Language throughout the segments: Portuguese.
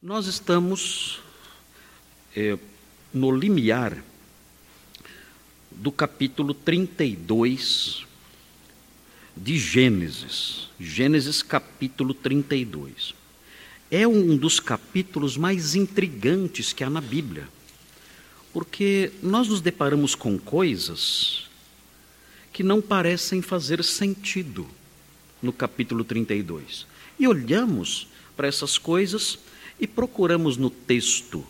Nós estamos é, no limiar do capítulo 32 de Gênesis. Gênesis capítulo 32. É um dos capítulos mais intrigantes que há na Bíblia, porque nós nos deparamos com coisas que não parecem fazer sentido no capítulo 32. E olhamos para essas coisas e procuramos no texto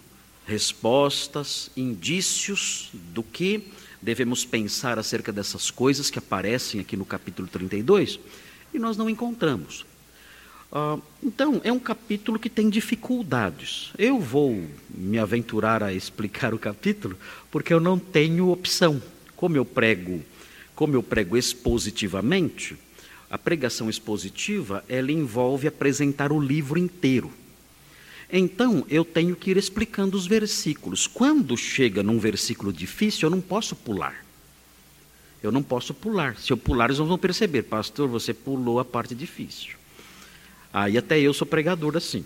respostas, indícios do que devemos pensar acerca dessas coisas que aparecem aqui no capítulo 32 e nós não encontramos. Uh, então, é um capítulo que tem dificuldades. Eu vou me aventurar a explicar o capítulo porque eu não tenho opção. Como eu prego, como eu prego expositivamente, a pregação expositiva ela envolve apresentar o livro inteiro. Então, eu tenho que ir explicando os versículos. Quando chega num versículo difícil, eu não posso pular. Eu não posso pular. Se eu pular, eles vão perceber, pastor, você pulou a parte difícil. Aí até eu sou pregador assim.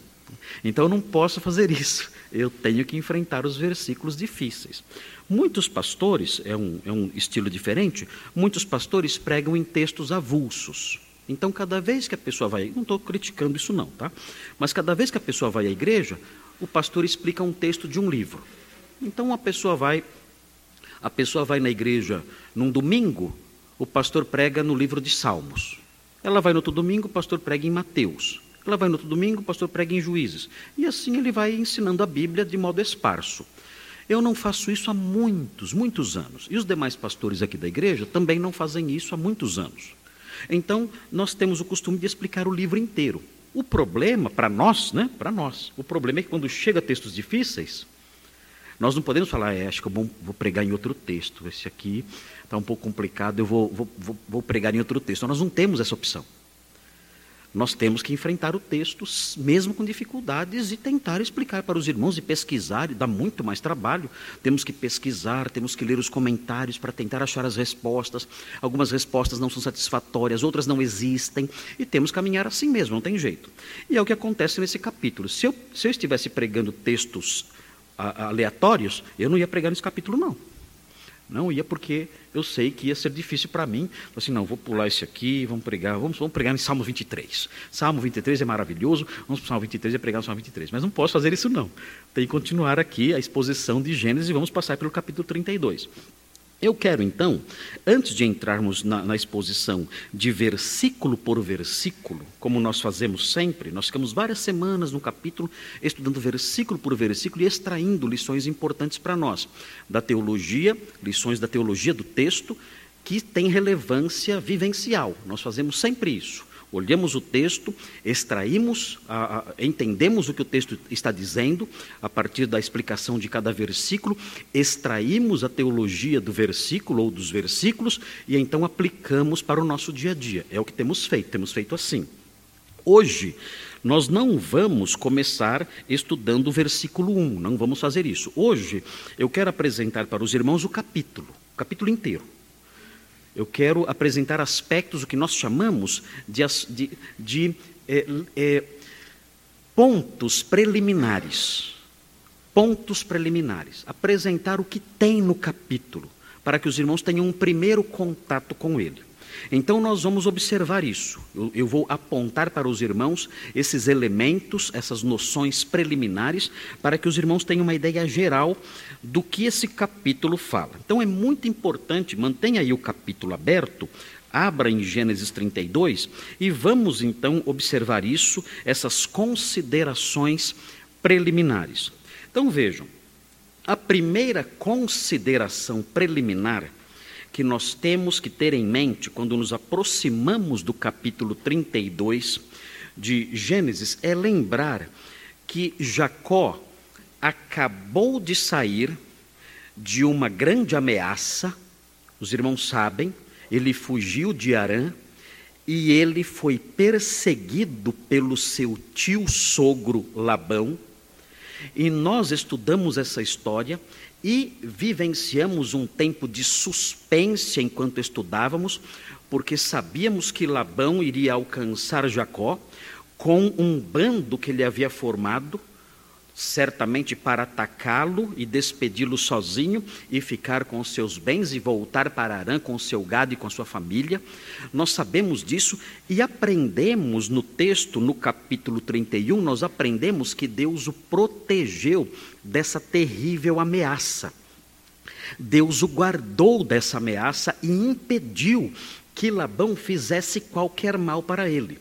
Então eu não posso fazer isso. Eu tenho que enfrentar os versículos difíceis. Muitos pastores, é um, é um estilo diferente, muitos pastores pregam em textos avulsos. Então, cada vez que a pessoa vai, não estou criticando isso não, tá? Mas cada vez que a pessoa vai à igreja, o pastor explica um texto de um livro. Então, a pessoa vai, a pessoa vai na igreja num domingo, o pastor prega no livro de Salmos. Ela vai no outro domingo, o pastor prega em Mateus. Ela vai no outro domingo, o pastor prega em Juízes. E assim ele vai ensinando a Bíblia de modo esparso. Eu não faço isso há muitos, muitos anos. E os demais pastores aqui da igreja também não fazem isso há muitos anos. Então, nós temos o costume de explicar o livro inteiro. O problema, para nós, né? Para nós, o problema é que quando chega textos difíceis, nós não podemos falar, é, acho que eu vou, pregar em outro texto. Esse aqui está um pouco complicado, eu vou, vou, vou pregar em outro texto. Nós não temos essa opção nós temos que enfrentar o texto, mesmo com dificuldades, e tentar explicar para os irmãos e pesquisar, e dá muito mais trabalho. Temos que pesquisar, temos que ler os comentários para tentar achar as respostas. Algumas respostas não são satisfatórias, outras não existem, e temos que caminhar assim mesmo, não tem jeito. E é o que acontece nesse capítulo. Se eu, se eu estivesse pregando textos aleatórios, eu não ia pregar nesse capítulo, não. Não ia porque eu sei que ia ser difícil para mim. Assim, não, vou pular esse aqui, vamos pregar, vamos, vamos pregar em Salmo 23. Salmo 23 é maravilhoso, vamos para o Salmo 23 e pregar no Salmo 23. Mas não posso fazer isso não. Tem que continuar aqui a exposição de Gênesis e vamos passar pelo capítulo 32. Eu quero então, antes de entrarmos na, na, exposição de versículo por versículo, como nós fazemos sempre, nós ficamos várias semanas no capítulo estudando versículo por versículo e extraindo lições importantes para nós, da teologia, lições da teologia do texto, que tem relevância vivencial. Nós fazemos sempre isso olhamos o texto, extraímos, entendemos o que o texto está dizendo, a partir da explicação de cada versículo, extraímos a teologia do versículo ou dos versículos e então aplicamos para o nosso dia a dia. É o que temos feito, temos feito assim. Hoje, nós não vamos começar estudando o versículo 1, não vamos fazer isso. Hoje, eu quero apresentar para os irmãos o capítulo, o capítulo inteiro. Eu quero apresentar aspectos, o que nós chamamos de, de, de é, é, pontos preliminares. Pontos preliminares. Apresentar o que tem no capítulo, para que os irmãos tenham um primeiro contato com ele. Então, nós vamos observar isso. Eu, eu, vou apontar para os irmãos esses elementos, essas noções preliminares, para que os irmãos tenham uma ideia geral do que esse capítulo fala. Então, é muito importante, mantenha aí o capítulo aberto, abra em Gênesis 32 e vamos então observar isso, essas considerações preliminares. Então, vejam, a primeira consideração preliminar que nós temos que ter em mente quando nos aproximamos do capítulo 32 de Gênesis é lembrar que Jacó acabou de sair de uma grande ameaça, os irmãos sabem, ele fugiu de Arã e ele foi perseguido pelo seu tio sogro Labão. E nós estudamos essa história e vivenciamos um tempo de suspense enquanto estudávamos, porque sabíamos que Labão iria alcançar Jacó com um bando que ele havia formado, certamente para atacá-lo e despedi-lo sozinho e ficar com os seus bens e voltar para Arã com o seu gado e com sua família. Nós sabemos disso e aprendemos no texto, no capítulo 31, nós aprendemos que Deus o protegeu dessa terrível ameaça. Deus o guardou dessa ameaça e impediu que Labão fizesse qualquer mal para ele.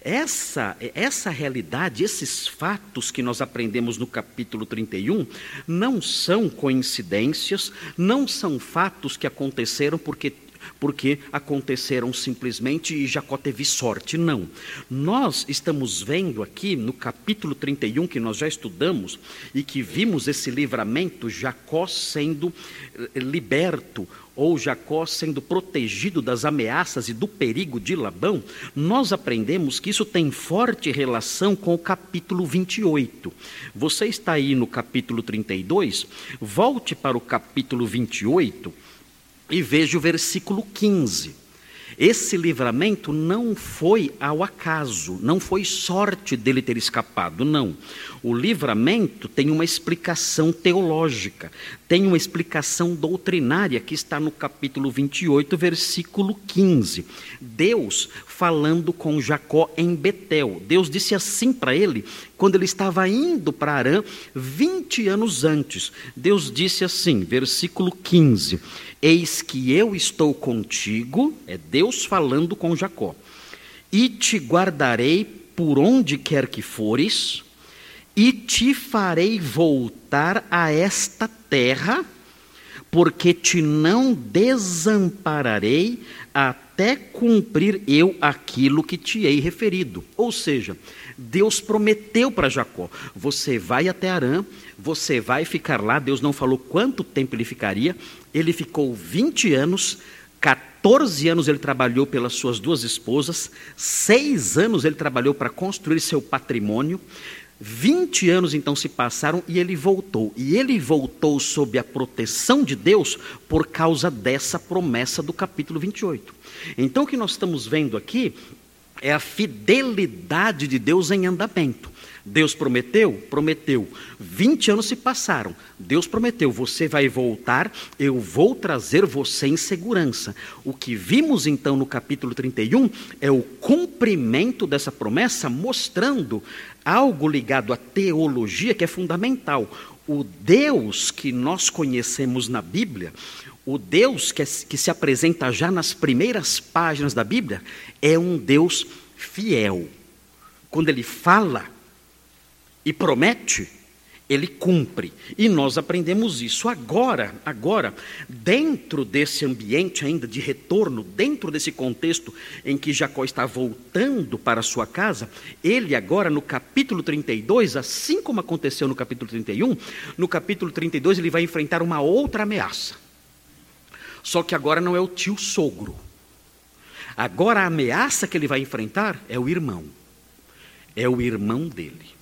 Essa, essa realidade, esses fatos que nós aprendemos no capítulo 31, não são coincidências, não são fatos que aconteceram porque porque aconteceram simplesmente e Jacó teve sorte. Não. Nós estamos vendo aqui no capítulo 31, que nós já estudamos, e que vimos esse livramento, Jacó sendo eh, liberto, ou Jacó sendo protegido das ameaças e do perigo de Labão, nós aprendemos que isso tem forte relação com o capítulo 28. Você está aí no capítulo 32, volte para o capítulo 28 e veja o versículo 15. Esse livramento não foi ao acaso, não foi sorte dele ter escapado, não. O livramento tem uma explicação teológica, tem uma explicação doutrinária que está no capítulo 28, versículo 15. Deus falando com Jacó em Betel. Deus disse assim para ele quando ele estava indo para Arã, 20 anos antes. Deus disse assim, versículo 15: Eis que eu estou contigo, é Deus falando com Jacó, e te guardarei por onde quer que fores, e te farei voltar a esta terra, porque te não desampararei até cumprir eu aquilo que te hei referido. Ou seja, Deus prometeu para Jacó: você vai até Arã, você vai ficar lá. Deus não falou quanto tempo ele ficaria. Ele ficou 20 anos, 14 anos ele trabalhou pelas suas duas esposas, seis anos ele trabalhou para construir seu patrimônio. 20 anos então se passaram e ele voltou. E ele voltou sob a proteção de Deus por causa dessa promessa do capítulo 28. Então o que nós estamos vendo aqui é a fidelidade de Deus em andamento. Deus prometeu? Prometeu. 20 anos se passaram. Deus prometeu: você vai voltar, eu vou trazer você em segurança. O que vimos então no capítulo 31 é o cumprimento dessa promessa, mostrando algo ligado à teologia que é fundamental. O Deus que nós conhecemos na Bíblia, o Deus que, é, que se apresenta já nas primeiras páginas da Bíblia, é um Deus fiel. Quando ele fala e promete, ele cumpre. E nós aprendemos isso agora, agora, dentro desse ambiente ainda de retorno, dentro desse contexto em que Jacó está voltando para sua casa, ele agora no capítulo 32, assim como aconteceu no capítulo 31, no capítulo 32 ele vai enfrentar uma outra ameaça. Só que agora não é o tio sogro. Agora a ameaça que ele vai enfrentar é o irmão. É o irmão dele.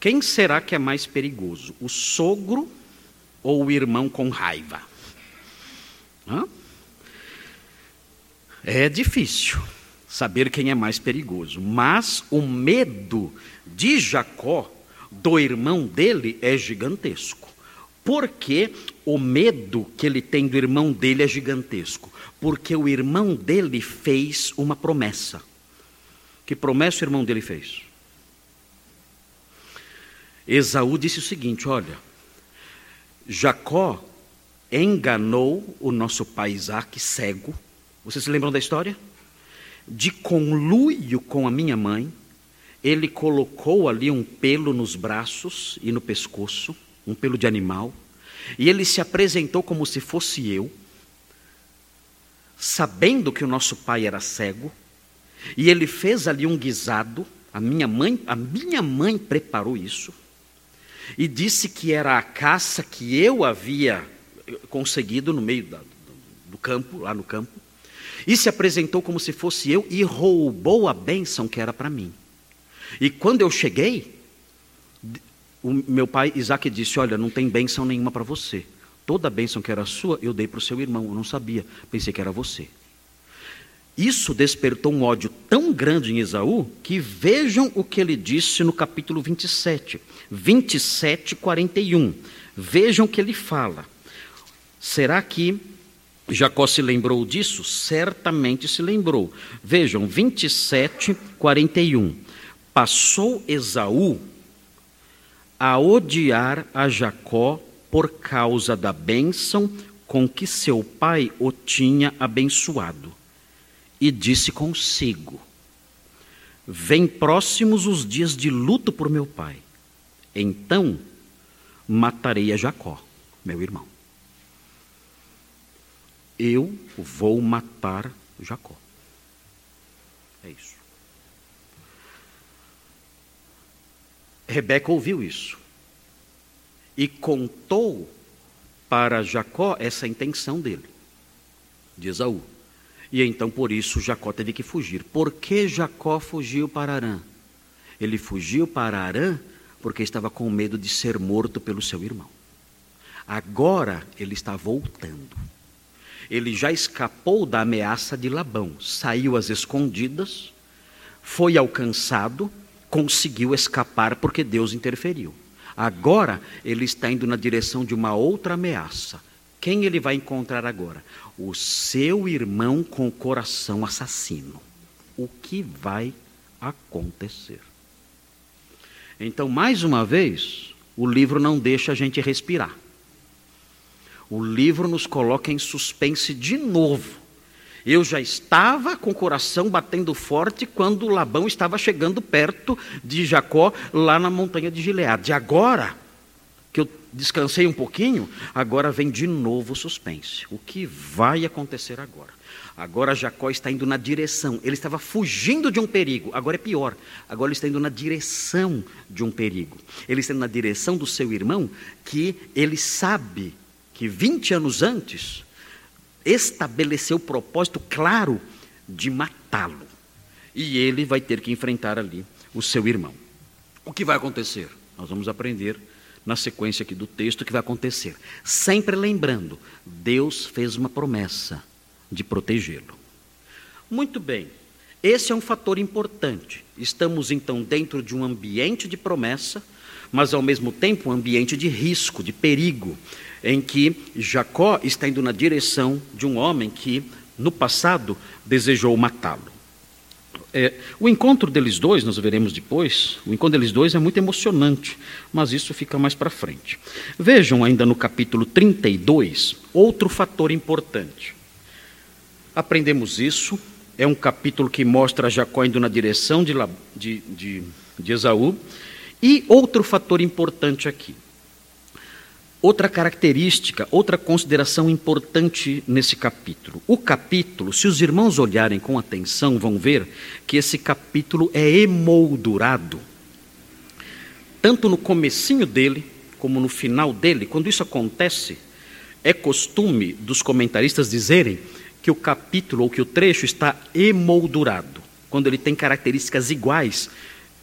Quem será que é mais perigoso? O sogro ou o irmão com raiva? Hã? É difícil saber quem é mais perigoso, mas o medo de Jacó do irmão dele é gigantesco. Porque o medo que ele tem do irmão dele é gigantesco? Porque o irmão dele fez uma promessa. Que promessa o irmão dele fez? Esaú disse o seguinte: Olha, Jacó enganou o nosso pai Isaac cego. Vocês se lembram da história? De conluio com a minha mãe, ele colocou ali um pelo nos braços e no pescoço, um pelo de animal, e ele se apresentou como se fosse eu, sabendo que o nosso pai era cego, e ele fez ali um guisado. A minha mãe, a minha mãe preparou isso e disse que era a caça que eu havia conseguido no meio da, do campo, lá no campo, e se apresentou como se fosse eu e roubou a bênção que era para mim. E quando eu cheguei, o meu pai Isaac disse: Olha, não tem bênção nenhuma para você. Toda a bênção que era sua, eu dei para o seu irmão. Eu não sabia, pensei que era você. Isso despertou um ódio tão grande em Esaú que vejam o que ele disse no capítulo 27, 27, 41. Vejam o que ele fala. Será que Jacó se lembrou disso? Certamente se lembrou. Vejam, 27, 41. Passou Esaú a odiar a Jacó por causa da bênção com que seu pai o tinha abençoado. E disse consigo: Vem próximos os dias de luto por meu pai. Então matarei a Jacó, meu irmão. Eu vou matar Jacó. É isso. Rebeca ouviu isso e contou para Jacó essa intenção dele, de Esaú. E então por isso Jacó teve que fugir. Por que Jacó fugiu para Arã? Ele fugiu para Arã porque estava com medo de ser morto pelo seu irmão. Agora ele está voltando. Ele já escapou da ameaça de Labão, saiu às escondidas, foi alcançado, conseguiu escapar porque Deus interferiu. Agora ele está indo na direção de uma outra ameaça. Quem ele vai encontrar agora? O seu irmão com o coração assassino. O que vai acontecer? Então, mais uma vez, o livro não deixa a gente respirar. O livro nos coloca em suspense de novo. Eu já estava com o coração batendo forte quando Labão estava chegando perto de Jacó, lá na montanha de Gileade. Agora descansei um pouquinho, agora vem de novo o suspense. O que vai acontecer agora? Agora Jacó está indo na direção. Ele estava fugindo de um perigo. Agora é pior. Agora ele está indo na direção de um perigo. Ele está indo na direção do seu irmão, que ele sabe que 20 anos antes estabeleceu o propósito claro de matá-lo. E ele vai ter que enfrentar ali o seu irmão. O que vai acontecer? Nós vamos aprender na sequência aqui do texto o que vai acontecer. Sempre lembrando, Deus fez uma promessa de protegê-lo. Muito bem, esse é um fator importante. Estamos então dentro de um ambiente de promessa, mas ao mesmo tempo um ambiente de risco, de perigo em que Jacó está indo na direção de um homem que, no passado, desejou matá-lo. É, o encontro deles dois, nós veremos depois, o encontro deles dois é muito emocionante, mas isso fica mais para frente. Vejam ainda no capítulo 32, outro fator importante. Aprendemos isso, é um capítulo que mostra Jacó indo na direção de, de, de, de Esaú, e outro fator importante aqui. Outra característica, outra consideração importante nesse capítulo. O capítulo, se os irmãos olharem com atenção, vão ver que esse capítulo é emoldurado. Tanto no comecinho dele, como no final dele, quando isso acontece, é costume dos comentaristas dizerem que o capítulo ou que o trecho está emoldurado, quando ele tem características iguais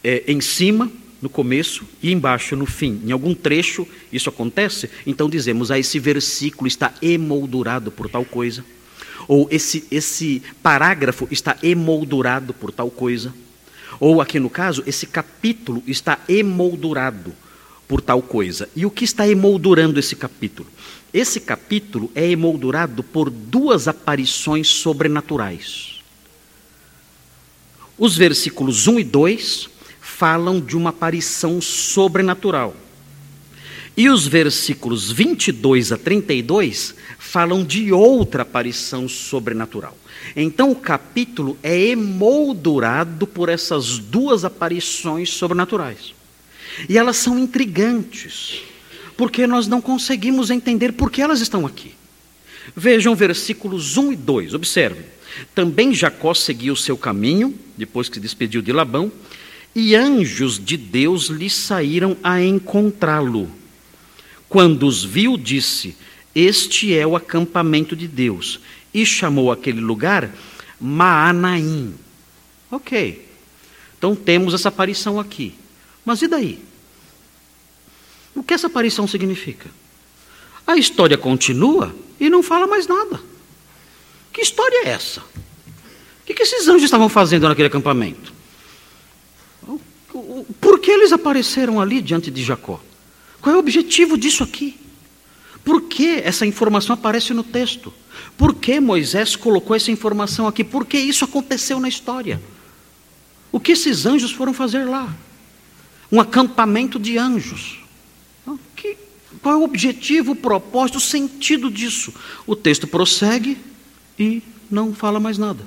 é, em cima no começo e embaixo no fim. Em algum trecho isso acontece, então dizemos: ah, esse versículo está emoldurado por tal coisa. Ou esse, esse parágrafo está emoldurado por tal coisa. Ou aqui no caso, esse capítulo está emoldurado por tal coisa. E o que está emoldurando esse capítulo? Esse capítulo é emoldurado por duas aparições sobrenaturais. Os versículos 1 e 2 falam de uma aparição sobrenatural. E os versículos 22 a 32 falam de outra aparição sobrenatural. Então o capítulo é emoldurado por essas duas aparições sobrenaturais. E elas são intrigantes, porque nós não conseguimos entender por que elas estão aqui. Vejam versículos 1 e 2, observem. Também Jacó seguiu seu caminho, depois que se despediu de Labão, e anjos de Deus lhe saíram a encontrá-lo. Quando os viu, disse: Este é o acampamento de Deus. E chamou aquele lugar Maanaim. Ok. Então temos essa aparição aqui. Mas e daí? O que essa aparição significa? A história continua e não fala mais nada. Que história é essa? que, que esses anjos estavam fazendo naquele acampamento? Por que eles apareceram ali diante de Jacó? Qual é o objetivo disso aqui? Por que essa informação aparece no texto? Por que Moisés colocou essa informação aqui? Por que isso aconteceu na história? O que esses anjos foram fazer lá? Um acampamento de anjos. Então, que, qual é o objetivo, o propósito, o sentido disso? O texto prossegue e não fala mais nada.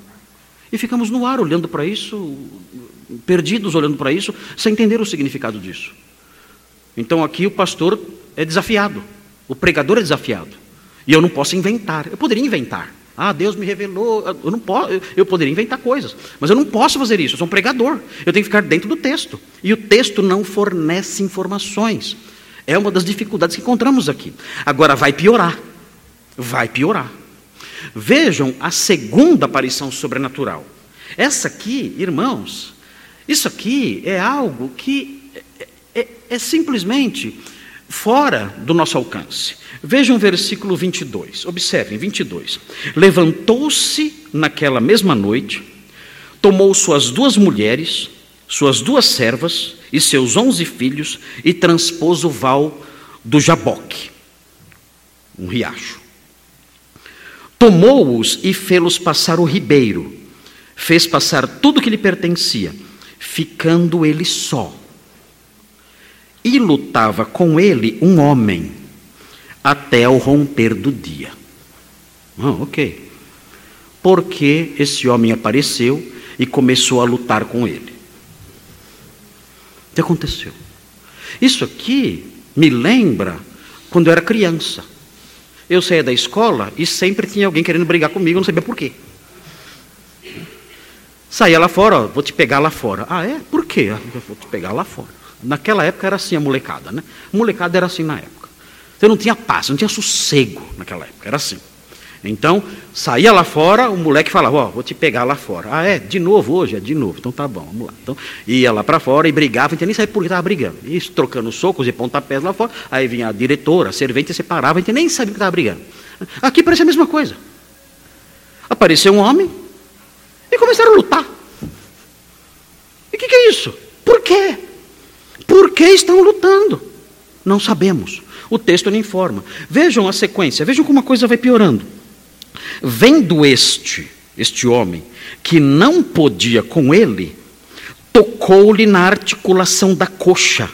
E ficamos no ar olhando para isso, perdidos olhando para isso, sem entender o significado disso. Então aqui o pastor é desafiado, o pregador é desafiado. E eu não posso inventar. Eu poderia inventar. Ah, Deus me revelou. Eu não posso, eu poderia inventar coisas, mas eu não posso fazer isso. Eu sou um pregador. Eu tenho que ficar dentro do texto. E o texto não fornece informações. É uma das dificuldades que encontramos aqui. Agora vai piorar. Vai piorar. Vejam a segunda aparição sobrenatural. Essa aqui, irmãos, isso aqui é algo que é, é, é simplesmente fora do nosso alcance. Vejam o versículo 22. Observem, 22. Levantou-se naquela mesma noite, tomou suas duas mulheres, suas duas servas e seus onze filhos e transpôs o val do Jaboque, um riacho. Tomou-os e fê-los passar o ribeiro, fez passar tudo que lhe pertencia, ficando ele só. E lutava com ele um homem, até o romper do dia. Ah, ok. Porque esse homem apareceu e começou a lutar com ele. O que aconteceu? Isso aqui me lembra quando eu era criança. Eu saía da escola e sempre tinha alguém querendo brigar comigo, não sabia por quê. Saía lá fora, ó, vou te pegar lá fora. Ah, é? Por quê? Ah, eu vou te pegar lá fora. Naquela época era assim a molecada, né? Molecada era assim na época. Você não tinha paz, não tinha sossego naquela época, era assim. Então, saía lá fora, o moleque falava, ó, oh, vou te pegar lá fora. Ah, é? De novo hoje? É de novo. Então tá bom, vamos lá. Então, ia lá para fora e brigava, a nem sabia por que estava brigando. Isso, trocando socos e pontapés lá fora. Aí vinha a diretora, a servente, separava, gente nem sabia que estava brigando. Aqui parece a mesma coisa. Apareceu um homem e começaram a lutar. E o que, que é isso? Por quê? Por que estão lutando? Não sabemos. O texto não informa. Vejam a sequência, vejam como a coisa vai piorando. Vendo este, este homem, que não podia com ele, tocou-lhe na articulação da coxa,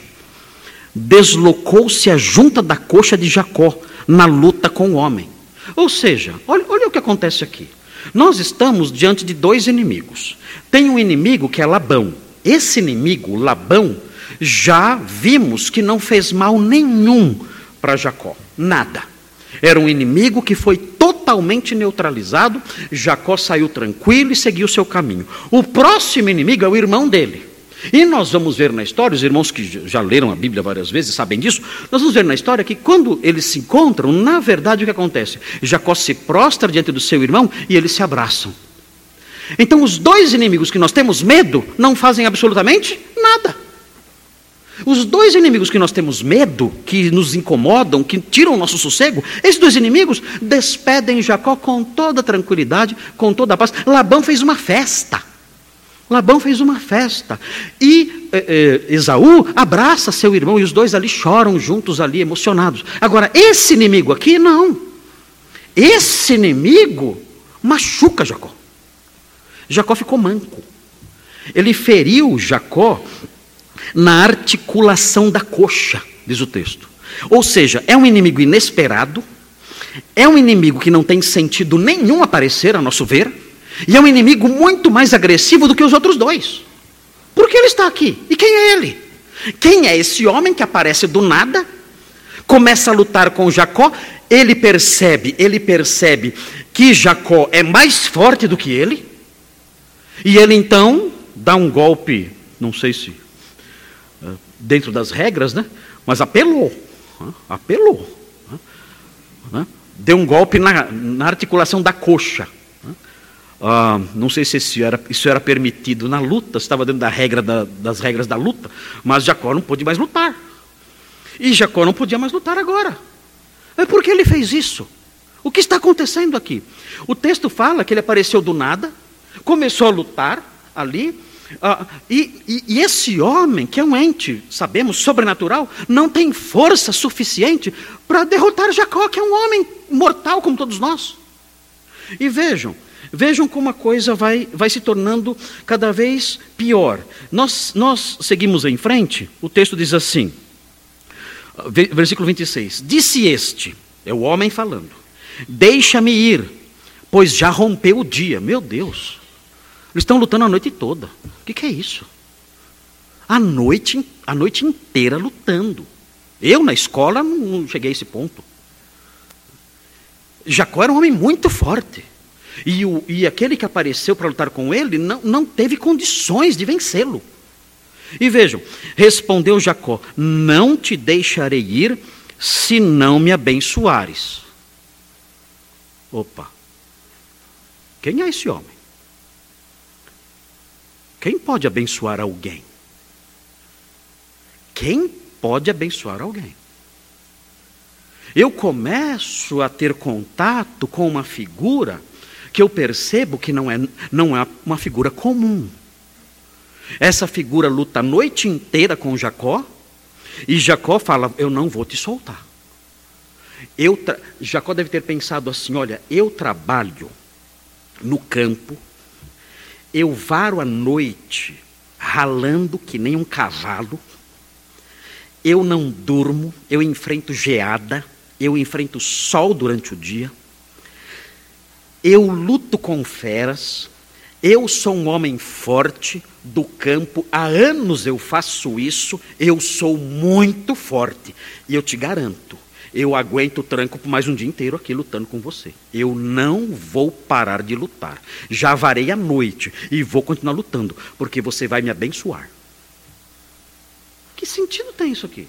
deslocou-se a junta da coxa de Jacó na luta com o homem. Ou seja, olha, olha o que acontece aqui. Nós estamos diante de dois inimigos. Tem um inimigo que é Labão. Esse inimigo, Labão, já vimos que não fez mal nenhum para Jacó. Nada. Era um inimigo que foi totalmente neutralizado. Jacó saiu tranquilo e seguiu seu caminho. O próximo inimigo é o irmão dele. E nós vamos ver na história, os irmãos que já leram a Bíblia várias vezes sabem disso, nós vamos ver na história que quando eles se encontram, na verdade o que acontece? Jacó se prostra diante do seu irmão e eles se abraçam. Então os dois inimigos que nós temos medo não fazem absolutamente nada. Os dois inimigos que nós temos medo, que nos incomodam, que tiram o nosso sossego, esses dois inimigos despedem Jacó com toda tranquilidade, com toda a paz. Labão fez uma festa. Labão fez uma festa. E eh, Esaú abraça seu irmão e os dois ali choram juntos, ali emocionados. Agora, esse inimigo aqui, não. Esse inimigo machuca Jacó. Jacó ficou manco. Ele feriu Jacó na articulação da coxa, diz o texto. Ou seja, é um inimigo inesperado, é um inimigo que não tem sentido nenhum aparecer, a nosso ver, e é um inimigo muito mais agressivo do que os outros dois. Por que ele está aqui? E quem é ele? Quem é esse homem que aparece do nada, começa a lutar com Jacó, ele percebe, ele percebe que Jacó é mais forte do que ele, e ele então dá um golpe, não sei se dentro das regras, né? mas apelou. Apelou. Deu um golpe na, na articulação da coxa. Ah, não sei se isso era, isso era, permitido na luta, estava dentro da regra da, das regras da luta, mas Jacó não pôde mais lutar. E Jacó não podia mais lutar agora. É porque ele fez isso. O que está acontecendo aqui? O texto fala que ele apareceu do nada, começou a lutar ali. Ah, e, e, e, esse homem, que é um ente, sabemos, sobrenatural, não tem força suficiente para derrotar Jacó, que é um homem mortal como todos nós. E vejam, vejam como a coisa vai, vai se tornando cada vez pior. Nós, nós seguimos em frente, o texto diz assim, versículo 26: Disse este, é o homem falando, deixa-me ir, pois já rompeu o dia. Meu Deus, eles estão lutando a noite toda. O que, que é isso? A noite, a noite inteira lutando. Eu, na escola, não cheguei a esse ponto. Jacó era um homem muito forte. E, o, e aquele que apareceu para lutar com ele não, não teve condições de vencê-lo. E vejam, respondeu Jacó: Não te deixarei ir se não me abençoares. Opa, quem é esse homem? Quem pode abençoar alguém? Quem pode abençoar alguém? Eu começo a ter contato com uma figura que eu percebo que não é, não é uma figura comum. Essa figura luta a noite inteira com Jacó, e Jacó fala: Eu não vou te soltar. Eu Jacó deve ter pensado assim: Olha, eu trabalho no campo, eu varo a noite ralando que nem um cavalo, eu não durmo, eu enfrento geada, eu enfrento sol durante o dia, eu luto com feras, eu sou um homem forte do campo, há anos eu faço isso, eu sou muito forte. E eu te garanto, eu aguento o tranco por mais um dia inteiro aqui lutando com você. Eu não vou parar de lutar. Já varei a noite e vou continuar lutando, porque você vai me abençoar. Que sentido tem isso aqui?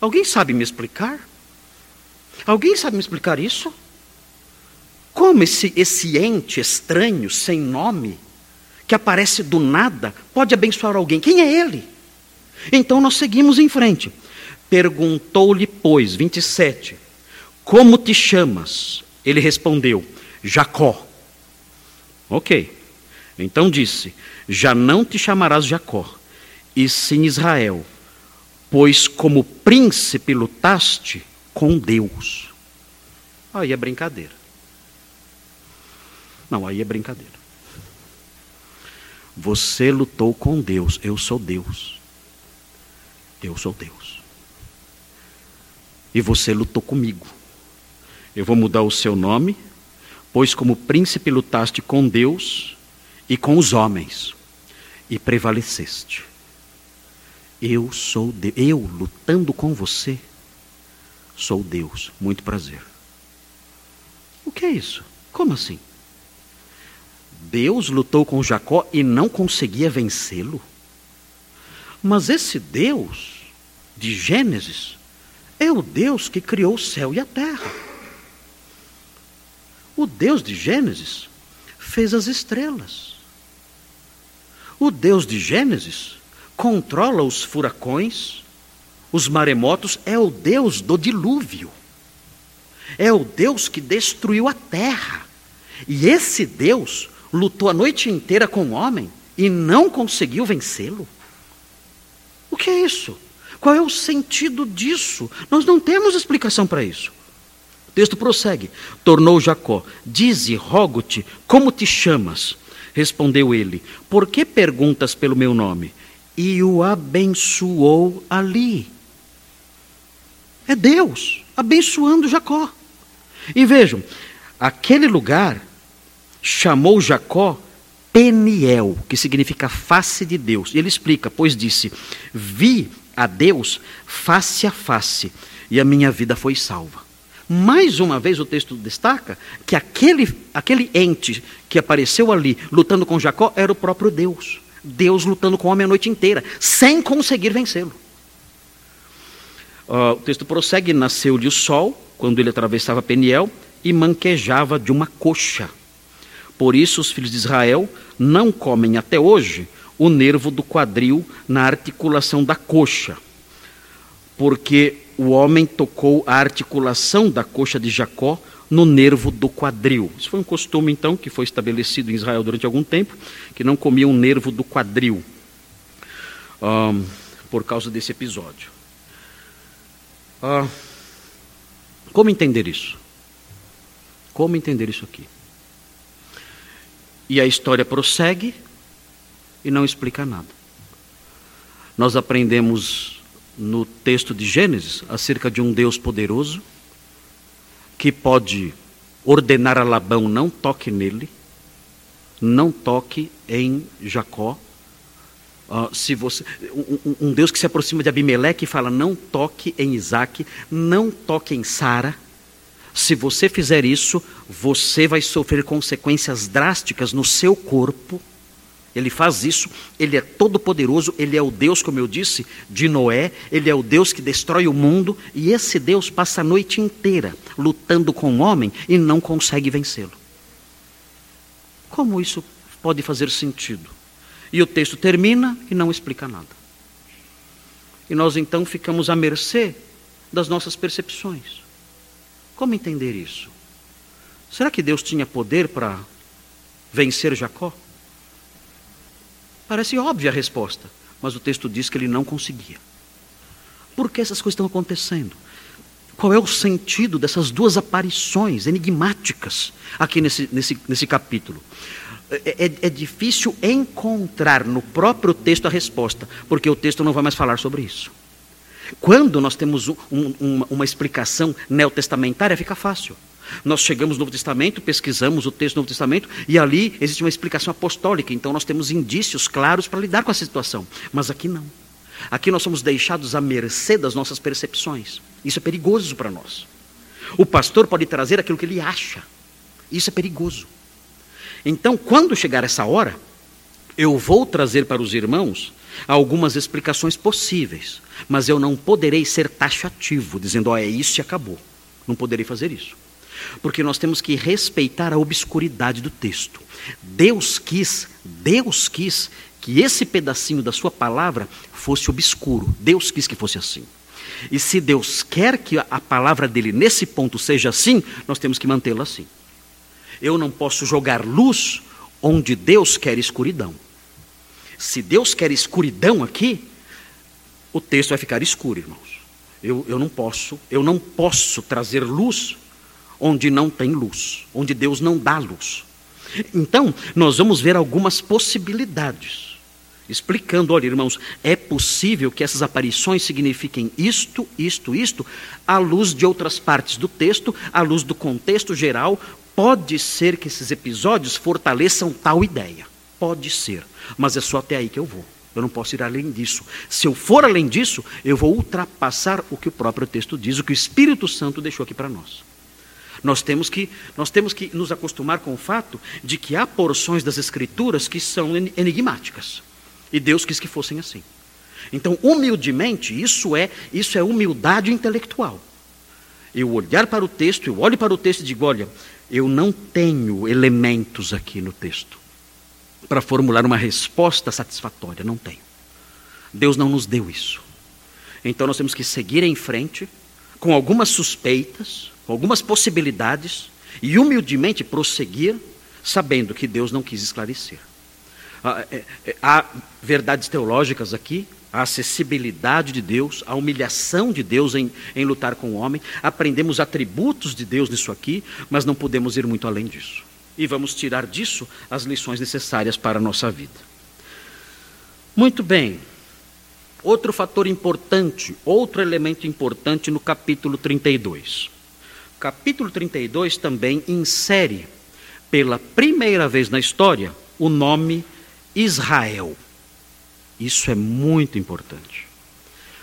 Alguém sabe me explicar? Alguém sabe me explicar isso? Como esse, esse ente estranho, sem nome, que aparece do nada, pode abençoar alguém? Quem é ele? Então nós seguimos em frente. Perguntou-lhe, pois, 27, como te chamas? Ele respondeu, Jacó. Ok. Então disse: Já não te chamarás Jacó, e sim Israel, pois como príncipe lutaste com Deus. Aí é brincadeira. Não, aí é brincadeira. Você lutou com Deus, eu sou Deus. Eu sou Deus. E você lutou comigo. Eu vou mudar o seu nome, pois como príncipe lutaste com Deus e com os homens, e prevaleceste. Eu sou Deus. Eu lutando com você, sou Deus. Muito prazer. O que é isso? Como assim? Deus lutou com Jacó e não conseguia vencê-lo. Mas esse Deus de Gênesis é o Deus que criou o céu e a terra. O Deus de Gênesis fez as estrelas. O Deus de Gênesis controla os furacões, os maremotos, é o Deus do dilúvio. É o Deus que destruiu a terra. E esse Deus lutou a noite inteira com o homem e não conseguiu vencê-lo? O que é isso? Qual é o sentido disso? Nós não temos explicação para isso. O texto prossegue: Tornou Jacó, dize, rogo-te, como te chamas? Respondeu ele: Por que perguntas pelo meu nome? E o abençoou ali. É Deus abençoando Jacó. E vejam, aquele lugar chamou Jacó Peniel, que significa face de Deus. E ele explica, pois disse: Vi a Deus face a face, e a minha vida foi salva. Mais uma vez o texto destaca que aquele, aquele ente que apareceu ali lutando com Jacó era o próprio Deus. Deus lutando com o homem a noite inteira, sem conseguir vencê-lo. Uh, o texto prossegue: Nasceu-lhe o sol, quando ele atravessava Peniel, e manquejava de uma coxa. Por isso, os filhos de Israel não comem até hoje o nervo do quadril na articulação da coxa, porque o homem tocou a articulação da coxa de Jacó no nervo do quadril. Isso foi um costume, então, que foi estabelecido em Israel durante algum tempo, que não comia o nervo do quadril, um, por causa desse episódio. Uh, como entender isso? Como entender isso aqui? E a história prossegue e não explica nada. Nós aprendemos no texto de Gênesis acerca de um Deus poderoso que pode ordenar a Labão não toque nele, não toque em Jacó. Uh, se você, um, um, Deus que se aproxima de Abimeleque e fala: não toque em Isaac, não toque em Sara. Se você fizer isso, você vai sofrer consequências drásticas no seu corpo. Ele faz isso, ele é todo poderoso, ele é o Deus, como eu disse, de Noé, ele é o Deus que destrói o mundo, e esse Deus passa a noite inteira lutando com o homem e não consegue vencê-lo. Como isso pode fazer sentido? E o texto termina e não explica nada. E nós então ficamos à mercê das nossas percepções. Como entender isso? Será que Deus tinha poder para vencer Jacó? Parece óbvia a resposta, mas o texto diz que ele não conseguia. Por que essas coisas estão acontecendo? Qual é o sentido dessas duas aparições enigmáticas aqui nesse, nesse, nesse capítulo? É, é, é, difícil encontrar no próprio texto a resposta, porque o texto não vai mais falar sobre isso. Quando nós temos um, um, uma explicação neotestamentária, fica fácil. Nós chegamos no Novo Testamento, pesquisamos o texto do Novo Testamento e ali existe uma explicação apostólica, então nós temos indícios claros para lidar com a situação. Mas aqui não. Aqui nós somos deixados à mercê das nossas percepções. Isso é perigoso para nós. O pastor pode trazer aquilo que ele acha. Isso é perigoso. Então, quando chegar essa hora, eu vou trazer para os irmãos algumas explicações possíveis, mas eu não poderei ser taxativo, dizendo, ó, oh, é isso e acabou. Não poderei fazer isso. Porque nós temos que respeitar a obscuridade do texto. Deus quis, Deus quis que esse pedacinho da sua palavra fosse obscuro. Deus quis que fosse assim. E se Deus quer que a palavra dele nesse ponto seja assim, nós temos que mantê-la assim. Eu não posso jogar luz onde Deus quer escuridão. Se Deus quer escuridão aqui, o texto vai ficar escuro, irmãos. Eu, eu não posso, eu não posso trazer luz onde não tem luz, onde Deus não dá luz. Então, nós vamos ver algumas possibilidades. Explicando, olha, irmãos, é possível que essas aparições signifiquem isto, isto, isto, à luz de outras partes do texto, à luz do contexto geral. Pode ser que esses episódios fortaleçam tal ideia. Pode ser, mas é só até aí que eu vou. Eu não posso ir além disso. Se eu for além disso, eu vou ultrapassar o que o próprio texto diz, o que o Espírito Santo deixou aqui para nós. Nós temos que, nós temos que nos acostumar com o fato de que há porções das Escrituras que são enigmáticas. E Deus quis que fossem assim. Então, humildemente, isso é, isso é humildade intelectual. Eu olhar para o texto, eu olho para o texto e digo: olha, eu não tenho elementos aqui no texto para formular uma resposta satisfatória. Não tenho. Deus não nos deu isso. Então nós temos que seguir em frente com algumas suspeitas, com algumas possibilidades e humildemente prosseguir, sabendo que Deus não quis esclarecer. Ah, é, é, há verdades teológicas aqui, a acessibilidade de Deus, a humilhação de Deus em, em lutar com o homem. Aprendemos atributos de Deus nisso aqui, mas não podemos ir muito além disso. E vamos tirar disso as lições necessárias para a nossa vida. Muito bem. Outro fator importante, outro elemento importante no capítulo 32 capítulo 32 também insere, pela primeira vez na história, o nome Israel. Isso é muito importante.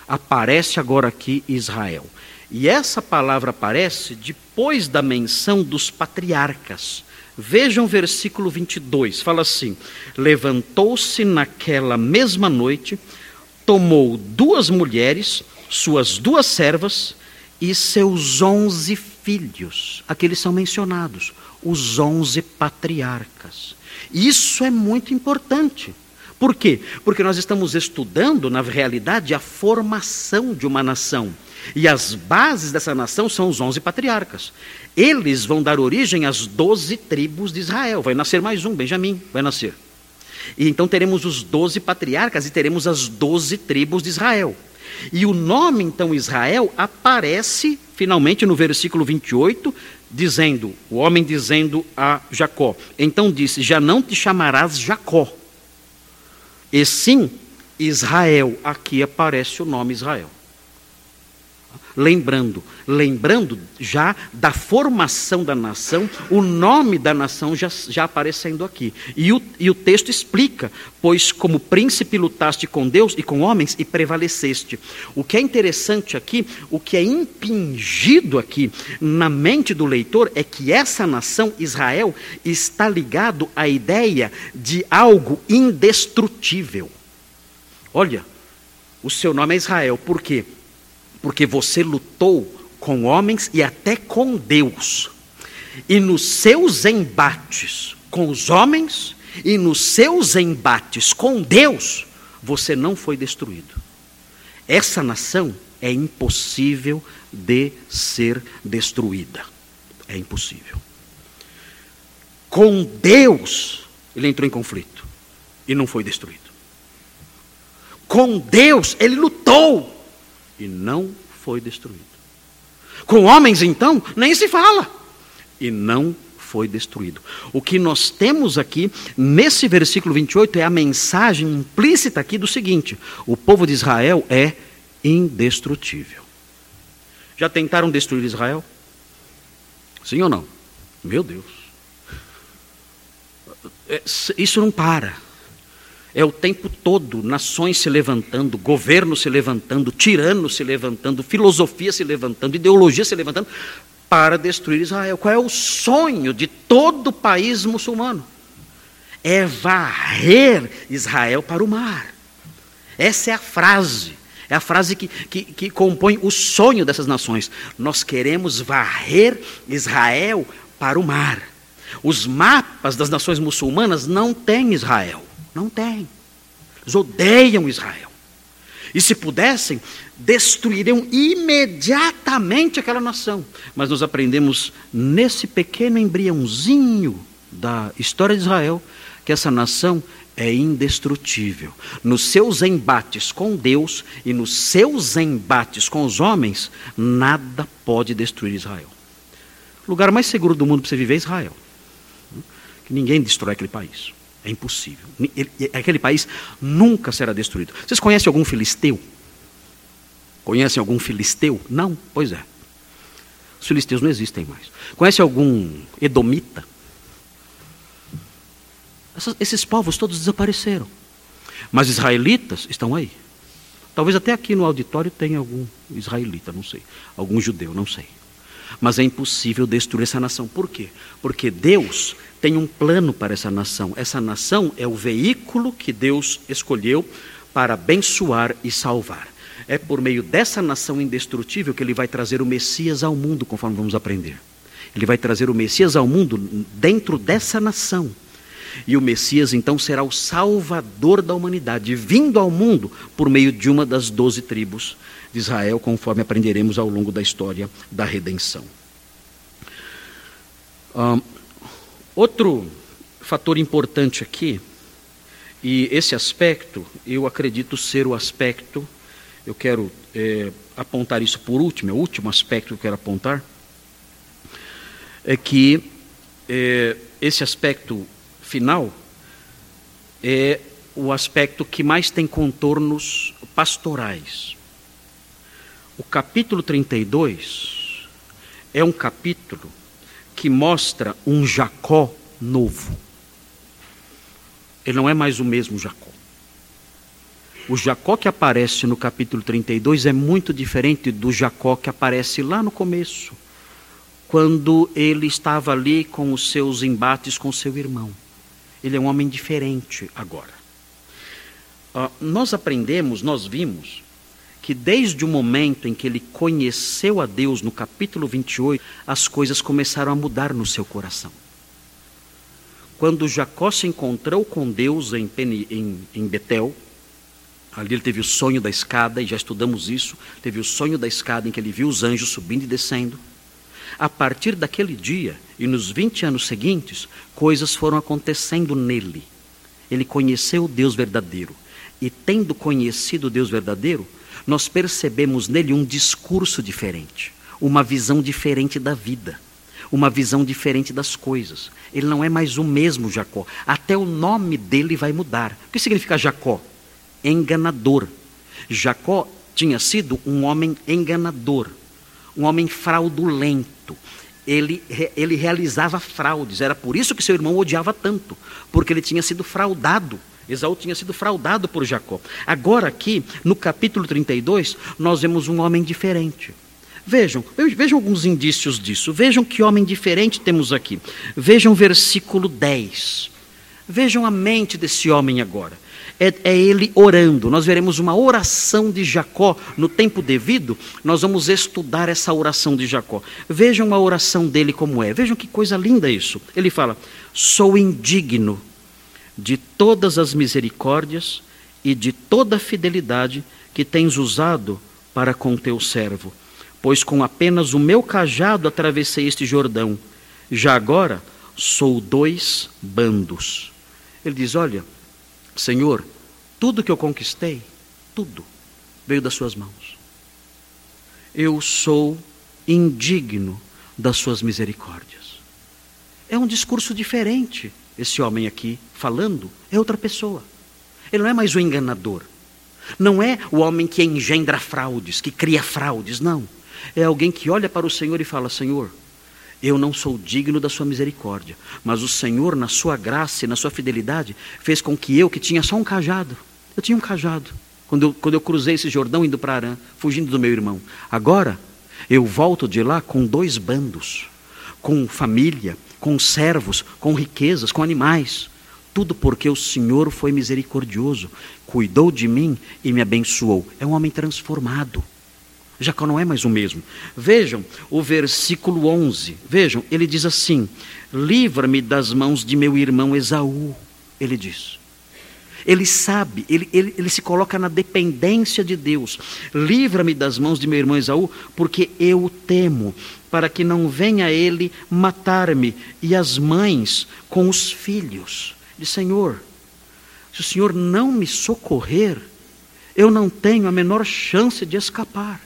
Aparece agora aqui Israel. E essa palavra aparece depois da menção dos patriarcas. Vejam o versículo 22, fala assim: Levantou-se naquela mesma noite, tomou duas mulheres, suas duas servas e seus onze filhos. Aqueles são mencionados, os onze patriarcas. Isso é muito importante, Por quê? Porque nós estamos estudando, na realidade, a formação de uma nação. E as bases dessa nação são os onze patriarcas. Eles vão dar origem às doze tribos de Israel. Vai nascer mais um, Benjamim, vai nascer. E então teremos os doze patriarcas e teremos as doze tribos de Israel. E o nome, então, Israel, aparece finalmente no versículo 28, dizendo, o homem dizendo a Jacó. Então disse: Já não te chamarás Jacó, e sim Israel. Aqui aparece o nome Israel. Lembrando, lembrando já da formação da nação, o nome da nação já, já aparecendo aqui. E o, e o texto explica: pois como príncipe lutaste com Deus e com homens e prevaleceste. O que é interessante aqui, o que é impingido aqui na mente do leitor é que essa nação, Israel, está ligado à ideia de algo indestrutível. Olha, o seu nome é Israel, por quê? Porque você lutou com homens e até com Deus. E nos seus embates com os homens e nos seus embates com Deus, você não foi destruído. Essa nação é impossível de ser destruída. É impossível. Com Deus, ele entrou em conflito e não foi destruído. Com Deus, ele lutou e não foi destruído. Com homens, então, nem se fala. E não foi destruído. O que nós temos aqui, nesse versículo 28, é a mensagem implícita aqui do seguinte: o povo de Israel é indestrutível. Já tentaram destruir Israel? Sim ou não? Meu Deus. É, isso não para. É o tempo todo nações se levantando, governos se levantando, tiranos se levantando, filosofia se levantando, ideologia se levantando para destruir Israel. Qual é o sonho de todo país muçulmano? É varrer Israel para o mar. Essa é a frase. É a frase que, que, que compõe o sonho dessas nações. Nós queremos varrer Israel para o mar. Os mapas das nações muçulmanas não têm Israel. Não tem. Eles odeiam Israel. E se pudessem, destruiriam imediatamente aquela nação. Mas nós aprendemos nesse pequeno embriãozinho da história de Israel que essa nação é indestrutível. Nos seus embates com Deus e nos seus embates com os homens, nada pode destruir Israel. O lugar mais seguro do mundo para você viver é Israel. Que ninguém destrói aquele país. É impossível. Aquele país nunca será destruído. Vocês conhecem algum filisteu? Conhecem algum filisteu? Não? Pois é. Os filisteus não existem mais. Conhece algum edomita? Essas, esses povos todos desapareceram. Mas israelitas estão aí. Talvez até aqui no auditório tenha algum israelita, não sei. Algum judeu, não sei. Mas é impossível destruir essa nação. Por quê? Porque Deus tem um plano para essa nação. Essa nação é o veículo que Deus escolheu para abençoar e salvar. É por meio dessa nação indestrutível que ele vai trazer o Messias ao mundo, conforme vamos aprender. Ele vai trazer o Messias ao mundo dentro dessa nação. E o Messias então será o salvador da humanidade, vindo ao mundo por meio de uma das doze tribos de Israel, conforme aprenderemos ao longo da história da redenção. Um, Outro fator importante aqui, e esse aspecto, eu acredito ser o aspecto, eu quero é, apontar isso por último, é o último aspecto que eu quero apontar, é que é, esse aspecto final é o aspecto que mais tem contornos pastorais. O capítulo 32 é um capítulo que mostra um Jacó novo. Ele não é mais o mesmo Jacó. O Jacó que aparece no capítulo 32 é muito diferente do Jacó que aparece lá no começo, quando ele estava ali com os seus embates com seu irmão. Ele é um homem diferente agora. Uh, nós aprendemos, nós vimos, que desde o momento em que ele conheceu a Deus, no capítulo 28, as coisas começaram a mudar no seu coração. quando Jacó se encontrou com Deus em, em, em Betel, ali ele teve o sonho da escada, e já estudamos isso, teve o sonho da escada em que ele viu os anjos subindo e descendo. A partir daquele dia e nos 20 anos seguintes, coisas foram acontecendo nele. Ele conheceu o Deus verdadeiro. E tendo conhecido o Deus verdadeiro, nós percebemos nele um discurso diferente, uma visão diferente da vida, uma visão diferente das coisas. Ele não é mais o mesmo Jacó. Até o nome dele vai mudar. O que significa Jacó? Enganador. Jacó tinha sido um homem enganador, um homem fraudulento. Ele, ele realizava fraudes. Era por isso que seu irmão odiava tanto, porque ele tinha sido fraudado Esaú tinha sido fraudado por Jacó. Agora, aqui, no capítulo 32, nós vemos um homem diferente. Vejam, vejam alguns indícios disso. Vejam que homem diferente temos aqui. Vejam o versículo 10. Vejam a mente desse homem agora. É, é, ele orando. Nós veremos uma oração de Jacó no tempo devido. Nós vamos estudar essa oração de Jacó. Vejam a oração dele como é. Vejam que coisa linda isso. Ele fala: Sou indigno de todas as misericórdias e de toda a fidelidade que tens usado para com teu servo. Pois com apenas o meu cajado atravessei este Jordão. Já agora sou dois bandos. Ele diz: Olha, Senhor, tudo que eu conquistei, tudo, veio das Suas mãos. Eu sou indigno das Suas misericórdias. É um discurso diferente esse homem aqui falando é outra pessoa. Ele não é mais o enganador. Não é o homem que engendra fraudes, que cria fraudes, não. É alguém que olha para o Senhor e fala: Senhor, eu não sou digno da sua misericórdia, mas o Senhor, na sua graça e na sua fidelidade, fez com que eu, que tinha só um cajado, eu tinha um cajado, quando eu, quando eu cruzei esse Jordão indo para Arã, fugindo do meu irmão. Agora, eu volto de lá com dois bandos, com família, com servos, com riquezas, com animais. Tudo porque o Senhor foi misericordioso, cuidou de mim e me abençoou. É um homem transformado. Jacó não é mais o mesmo. Vejam o versículo 11. Vejam, ele diz assim: Livra-me das mãos de meu irmão Esaú. Ele diz. Ele sabe, ele, ele, ele se coloca na dependência de Deus. Livra-me das mãos de meu irmão Esaú, porque eu o temo, para que não venha ele matar-me e as mães com os filhos. Diz, Senhor, se o Senhor não me socorrer, eu não tenho a menor chance de escapar.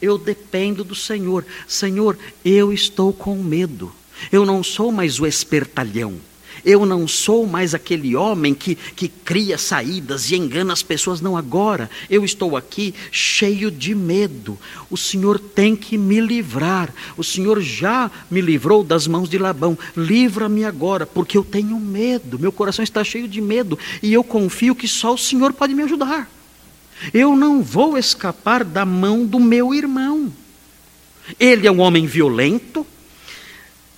Eu dependo do Senhor. Senhor, eu estou com medo. Eu não sou mais o espertalhão. Eu não sou mais aquele homem que, que cria saídas e engana as pessoas. Não, agora eu estou aqui cheio de medo. O Senhor tem que me livrar. O Senhor já me livrou das mãos de Labão. Livra-me agora, porque eu tenho medo. Meu coração está cheio de medo e eu confio que só o Senhor pode me ajudar. Eu não vou escapar da mão do meu irmão. Ele é um homem violento,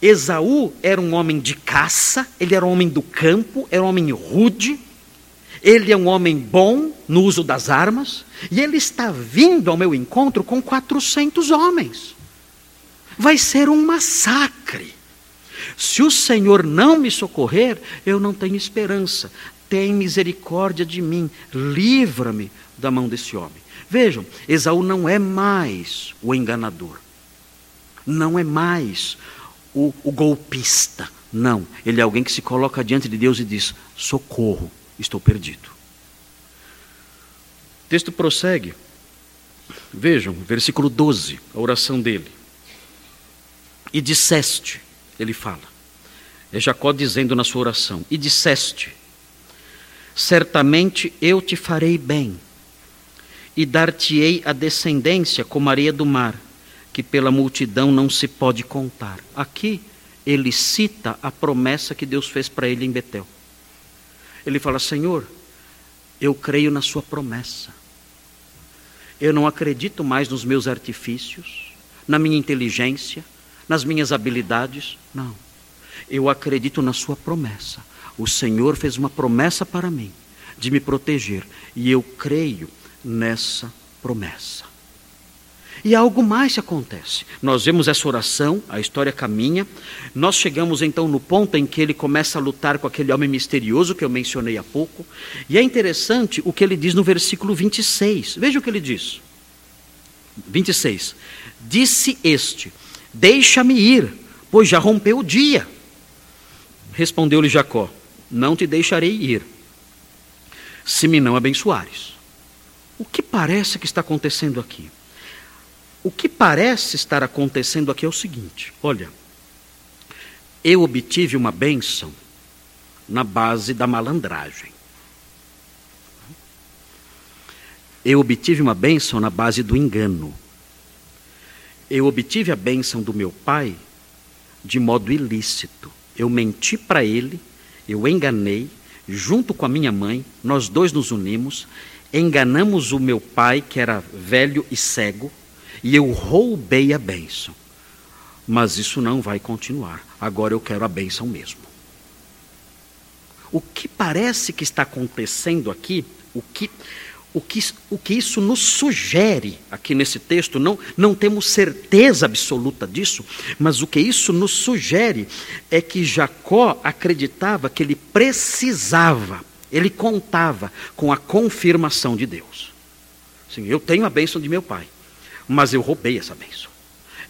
Esaú era um homem de caça, ele era um homem do campo, era um homem rude, ele é um homem bom no uso das armas, e ele está vindo ao meu encontro com 400 homens. Vai ser um massacre. Se o Senhor não me socorrer, eu não tenho esperança. Tem misericórdia de mim, livra-me da mão desse homem. Vejam, Esaú não é mais o enganador, não é mais o, o golpista. Não, ele é alguém que se coloca diante de Deus e diz: socorro, estou perdido. O texto prossegue. Vejam, versículo 12, a oração dele. E disseste, ele fala. É Jacó dizendo na sua oração: E disseste: Certamente eu te farei bem, e dar-te-ei a descendência como areia do mar que pela multidão não se pode contar. Aqui ele cita a promessa que Deus fez para ele em Betel. Ele fala: Senhor, eu creio na Sua promessa. Eu não acredito mais nos meus artifícios, na minha inteligência, nas minhas habilidades. Não. Eu acredito na Sua promessa. O Senhor fez uma promessa para mim de me proteger e eu creio nessa promessa. E algo mais acontece. Nós vemos essa oração, a história caminha. Nós chegamos então no ponto em que ele começa a lutar com aquele homem misterioso que eu mencionei há pouco. E é interessante o que ele diz no versículo 26. Veja o que ele diz. 26. Disse este: Deixa-me ir, pois já rompeu o dia. Respondeu-lhe Jacó: Não te deixarei ir, se me não abençoares. O que parece que está acontecendo aqui? O que parece estar acontecendo aqui é o seguinte: olha, eu obtive uma bênção na base da malandragem. Eu obtive uma bênção na base do engano. Eu obtive a bênção do meu pai de modo ilícito. Eu menti para ele, eu enganei, junto com a minha mãe, nós dois nos unimos, enganamos o meu pai, que era velho e cego, e eu roubei a bênção. Mas isso não vai continuar. Agora eu quero a bênção mesmo. O que parece que está acontecendo aqui, o que, o que, o que isso nos sugere aqui nesse texto, não, não temos certeza absoluta disso, mas o que isso nos sugere é que Jacó acreditava que ele precisava, ele contava com a confirmação de Deus. Sim, eu tenho a bênção de meu pai mas eu roubei essa bênção.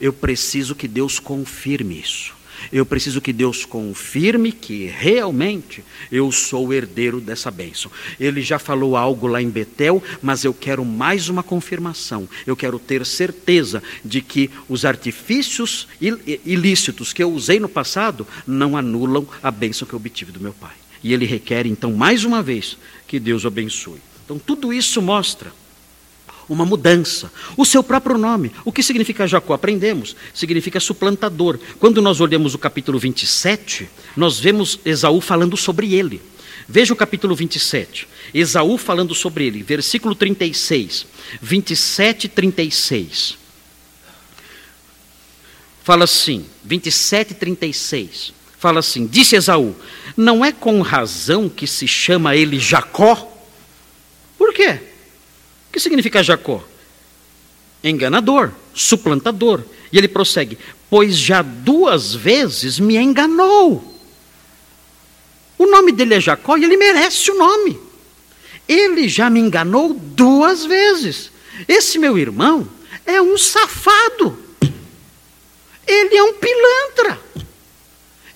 Eu preciso que Deus confirme isso. Eu preciso que Deus confirme que realmente eu sou o herdeiro dessa bênção. Ele já falou algo lá em Betel, mas eu quero mais uma confirmação. Eu quero ter certeza de que os artifícios ilícitos que eu usei no passado não anulam a bênção que eu obtive do meu pai. E ele requer, então, mais uma vez, que Deus o abençoe. Então, tudo isso mostra uma mudança. O seu próprio nome. O que significa Jacó? Aprendemos. Significa suplantador. Quando nós olhamos o capítulo 27, nós vemos Esaú falando sobre ele. Veja o capítulo 27. Esaú falando sobre ele, versículo 36. 27, 36. Fala assim, 27, 36. Fala assim: Disse Esaú: Não é com razão que se chama ele Jacó? Por quê? O que significa Jacó? Enganador, suplantador. E ele prossegue: Pois já duas vezes me enganou. O nome dele é Jacó e ele merece o nome. Ele já me enganou duas vezes. Esse meu irmão é um safado. Ele é um pilantra.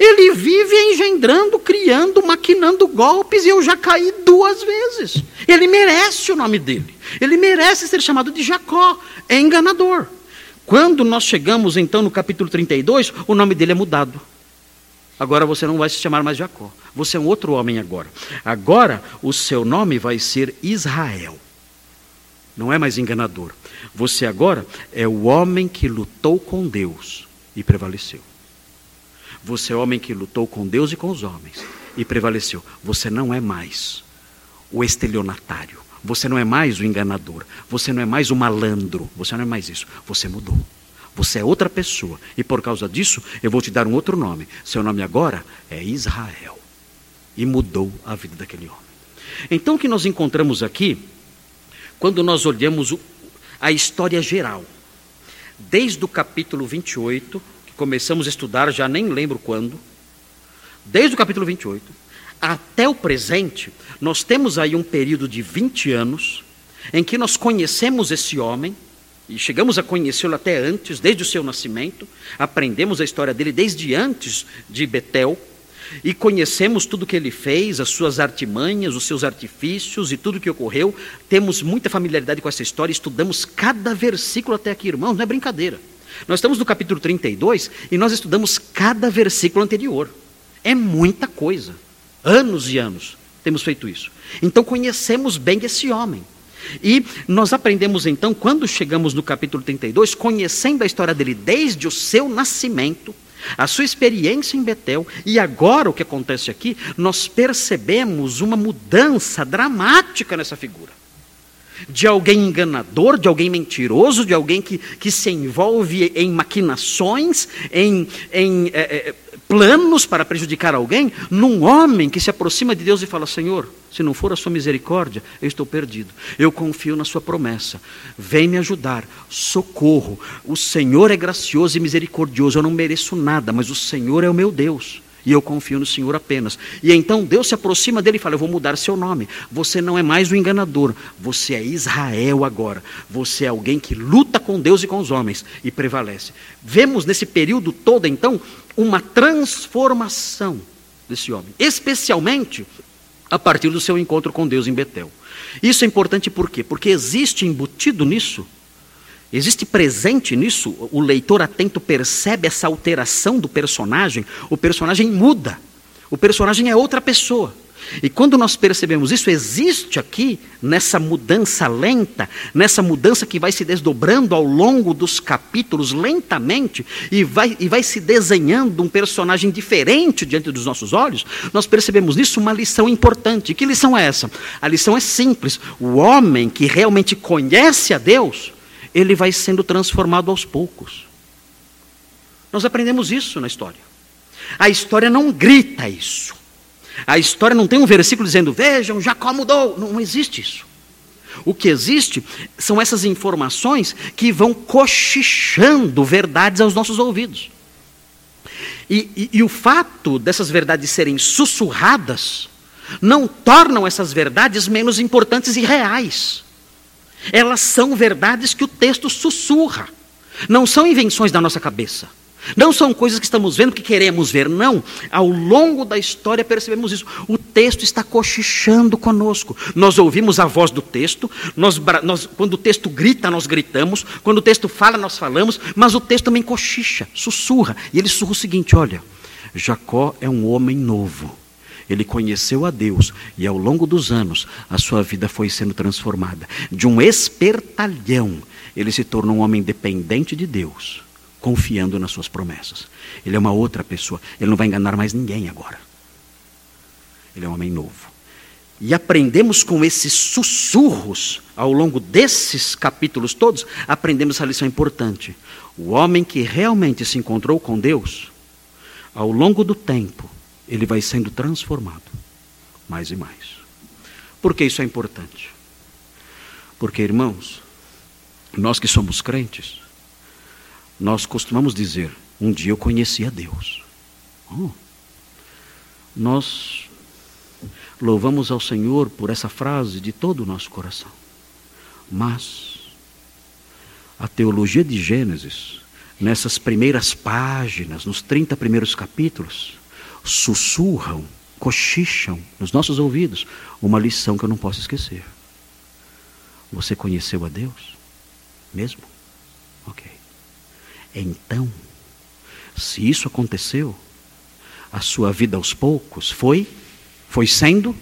Ele vive engendrando, criando, maquinando golpes e eu já caí duas vezes. Ele merece o nome dele. Ele merece ser chamado de Jacó. É enganador. Quando nós chegamos então no capítulo 32, o nome dele é mudado. Agora você não vai se chamar mais Jacó. Você é um outro homem agora. Agora o seu nome vai ser Israel. Não é mais enganador. Você agora é o homem que lutou com Deus e prevaleceu. Você é homem que lutou com Deus e com os homens e prevaleceu. Você não é mais o estelionatário. Você não é mais o enganador. Você não é mais o malandro. Você não é mais isso. Você mudou. Você é outra pessoa. E por causa disso, eu vou te dar um outro nome. Seu nome agora é Israel. E mudou a vida daquele homem. Então, o que nós encontramos aqui, quando nós olhamos a história geral, desde o capítulo 28 começamos a estudar, já nem lembro quando, desde o capítulo 28 até o presente, nós temos aí um período de 20 anos em que nós conhecemos esse homem, e chegamos a conhecê-lo até antes, desde o seu nascimento, aprendemos a história dele desde antes de Betel, e conhecemos tudo que ele fez, as suas artimanhas, os seus artifícios e tudo que ocorreu. Temos muita familiaridade com essa história, estudamos cada versículo até aqui, irmãos, não é brincadeira. Nós estamos no capítulo 32 e nós estudamos cada versículo anterior. É muita coisa. Anos e anos temos feito isso. Então conhecemos bem esse homem. E nós aprendemos então, quando chegamos no capítulo 32, conhecendo a história dele desde o seu nascimento, a sua experiência em Betel, e agora o que acontece aqui, nós percebemos uma mudança dramática nessa figura de alguém enganador, de alguém mentiroso, de alguém que, que se envolve em maquinações, em, em é, é, planos para prejudicar alguém num homem que se aproxima de Deus e fala: Senhor, se não for a sua misericórdia, eu estou perdido. Eu confio na sua promessa. Vem me ajudar. Socorro. O Senhor é gracioso e misericordioso. Eu não mereço nada, mas o Senhor é o meu Deus. E eu confio no Senhor apenas. E então Deus se aproxima dele e fala: Eu vou mudar seu nome. Você não é mais o enganador. Você é Israel agora. Você é alguém que luta com Deus e com os homens e prevalece. Vemos nesse período todo, então, uma transformação desse homem. Especialmente a partir do seu encontro com Deus em Betel. Isso é importante por quê? Porque existe embutido nisso Existe presente nisso, o leitor atento percebe essa alteração do personagem, o personagem muda, o personagem é outra pessoa. E quando nós percebemos isso, existe aqui, nessa mudança lenta, nessa mudança que vai se desdobrando ao longo dos capítulos lentamente, e vai, e vai se desenhando um personagem diferente diante dos nossos olhos, nós percebemos nisso uma lição importante. Que lição é essa? A lição é simples: o homem que realmente conhece a Deus, ele vai sendo transformado aos poucos. Nós aprendemos isso na história. A história não grita isso. A história não tem um versículo dizendo, vejam, Jacó mudou. Não, não existe isso. O que existe são essas informações que vão cochichando verdades aos nossos ouvidos. E, e, e, o fato dessas verdades serem sussurradas não tornam essas verdades menos importantes e reais. Elas são verdades que o texto sussurra. Não são invenções da nossa cabeça. Não são coisas que estamos vendo que queremos ver, não. Ao longo da história percebemos isso. O texto está cochichando conosco. Nós ouvimos a voz do texto, nós, nós, quando o texto grita, nós gritamos, quando o texto fala, nós falamos, mas o texto também cochicha, sussurra. E ele sussurra o seguinte: olha, Jacó é um homem novo. Ele conheceu a Deus e ao longo dos anos a sua vida foi sendo transformada. De um espertalhão, ele se tornou um homem dependente de Deus, confiando nas suas promessas. Ele é uma outra pessoa, ele não vai enganar mais ninguém agora. Ele é um homem novo. E aprendemos com esses sussurros, ao longo desses capítulos todos, aprendemos essa lição importante. O homem que realmente se encontrou com Deus, ao longo do tempo, ele vai sendo transformado mais e mais. Por que isso é importante? Porque, irmãos, nós que somos crentes, nós costumamos dizer: um dia eu conheci a Deus. Oh. Nós louvamos ao Senhor por essa frase de todo o nosso coração. Mas a teologia de Gênesis, nessas primeiras páginas, nos 30 primeiros capítulos, sussurram, cochicham nos nossos ouvidos uma lição que eu não posso esquecer. Você conheceu a Deus? Mesmo? Ok. Então, se isso aconteceu, a sua vida aos poucos foi foi sendo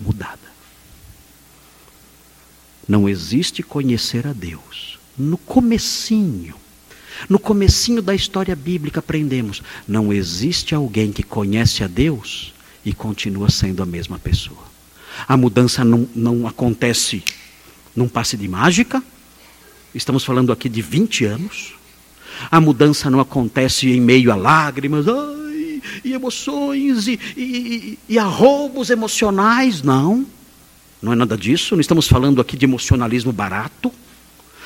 mudada. Não existe conhecer a Deus. No comecinho no comecinho da história bíblica aprendemos, não existe alguém que conhece a Deus e continua sendo a mesma pessoa. A mudança não, não acontece num passe de mágica. Estamos falando aqui de 20 anos. A mudança não acontece em meio a lágrimas ai, e emoções e, e, e emocionais. Não, não é nada disso. Não estamos falando aqui de emocionalismo barato.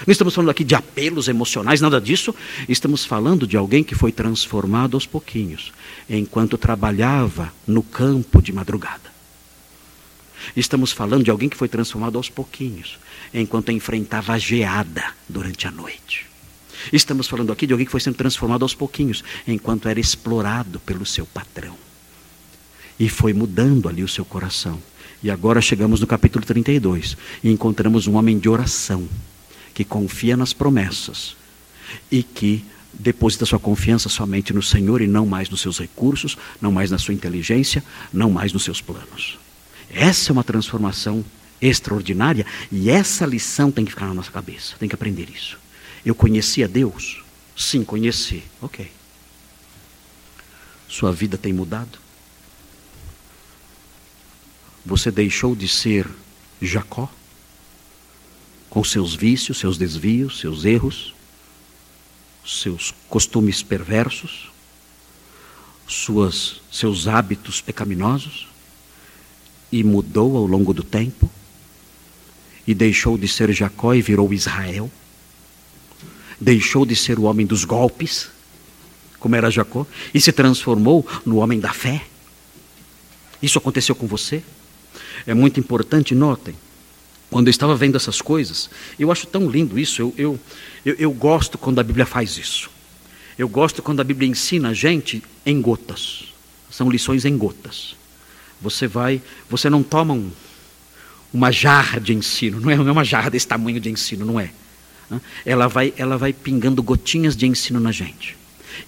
Não estamos falando aqui de apelos emocionais, nada disso. Estamos falando de alguém que foi transformado aos pouquinhos, enquanto trabalhava no campo de madrugada. Estamos falando de alguém que foi transformado aos pouquinhos, enquanto enfrentava a geada durante a noite. Estamos falando aqui de alguém que foi sendo transformado aos pouquinhos, enquanto era explorado pelo seu patrão. E foi mudando ali o seu coração. E agora chegamos no capítulo 32 e encontramos um homem de oração que confia nas promessas e que deposita sua confiança somente no Senhor e não mais nos seus recursos, não mais na sua inteligência, não mais nos seus planos. Essa é uma transformação extraordinária e essa lição tem que ficar na nossa cabeça, tem que aprender isso. Eu conhecia Deus? Sim, conheci. Ok. Sua vida tem mudado? Você deixou de ser Jacó? Com seus vícios, seus desvios, seus erros, seus costumes perversos? suas, seus hábitos pecaminosos e mudou ao longo do tempo e deixou de ser Jacó e virou Israel. Deixou de ser o homem dos golpes, como era Jacó, e se transformou no homem da fé. Isso aconteceu com você? É muito importante, notem, quando eu estava vendo essas coisas, eu acho tão lindo isso, eu, eu, eu, eu gosto quando a Bíblia faz isso. Eu gosto quando a Bíblia ensina a gente em gotas. São lições em gotas. Você vai, você não toma um, uma jarra de ensino, não é, não é uma jarra desse tamanho de ensino, não é. Ela vai, ela vai pingando gotinhas de ensino na gente.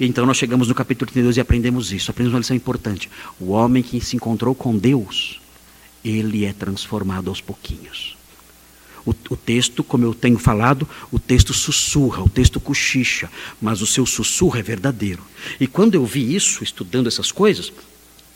Então nós chegamos no capítulo 32 e aprendemos isso. Aprendemos uma lição importante. O homem que se encontrou com Deus, ele é transformado aos pouquinhos. O, o, texto, como eu tenho falado, o texto sussurra, o texto cochicha, mas o seu sussurro é verdadeiro. E quando eu vi isso, estudando essas coisas,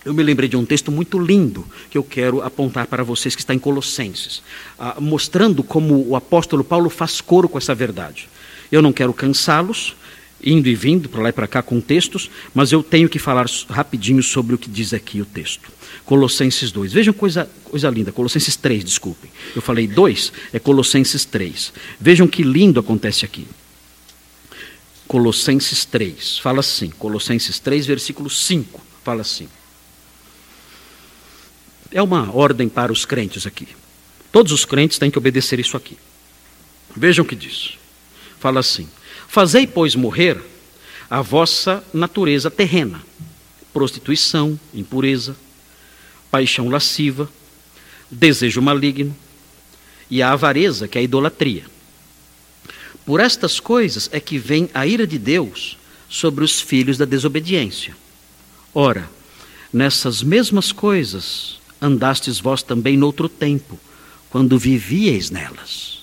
eu me lembrei de um texto muito lindo que eu quero apontar para vocês, que está em Colossenses, ah, mostrando como o apóstolo Paulo faz coro com essa verdade. Eu não quero cansá-los, indo e vindo para lá e para cá com textos, mas eu tenho que falar rapidinho sobre o que diz aqui o texto. Colossenses 2. Vejam coisa, coisa linda, Colossenses 3, desculpem. Eu falei 2, é Colossenses 3. Vejam que lindo acontece aqui. Colossenses 3, fala assim, Colossenses 3, versículo 5, fala assim. É uma ordem para os crentes aqui. Todos os crentes têm que obedecer isso aqui. Vejam o que diz. Fala assim: Fazei, pois, morrer a vossa natureza terrena, prostituição, impureza, paixão lasciva, desejo maligno e a avareza, que é a idolatria. Por estas coisas é que vem a ira de Deus sobre os filhos da desobediência. Ora, nessas mesmas coisas andastes vós também noutro tempo, quando vivieis nelas.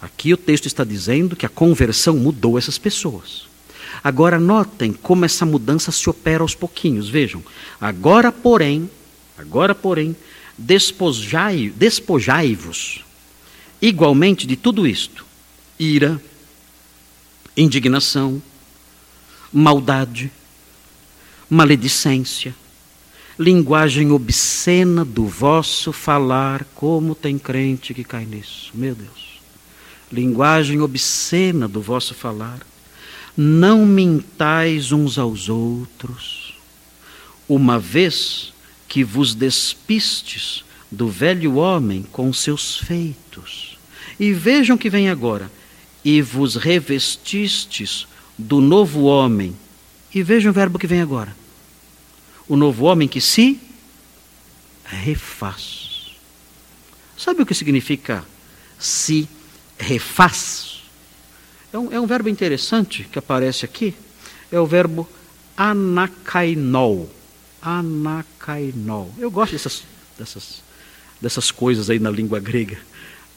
Aqui o texto está dizendo que a conversão mudou essas pessoas. Agora notem como essa mudança se opera aos pouquinhos. Vejam, agora, porém, agora, porém, despojai, despojai-vos igualmente de tudo isto: ira, indignação, maldade, maledicência, linguagem obscena do vosso falar, como tem crente que cai nisso, meu Deus. Linguagem obscena do vosso falar. Não mintais uns aos outros, uma vez que vos despistes do velho homem com seus feitos. E vejam que vem agora, e vos revestistes do novo homem. E vejam o verbo que vem agora o novo homem que se refaz. Sabe o que significa se refaz? É um, é um verbo interessante que aparece aqui. É o verbo anakainol. Anakainol. Eu gosto dessas, dessas, dessas coisas aí na língua grega.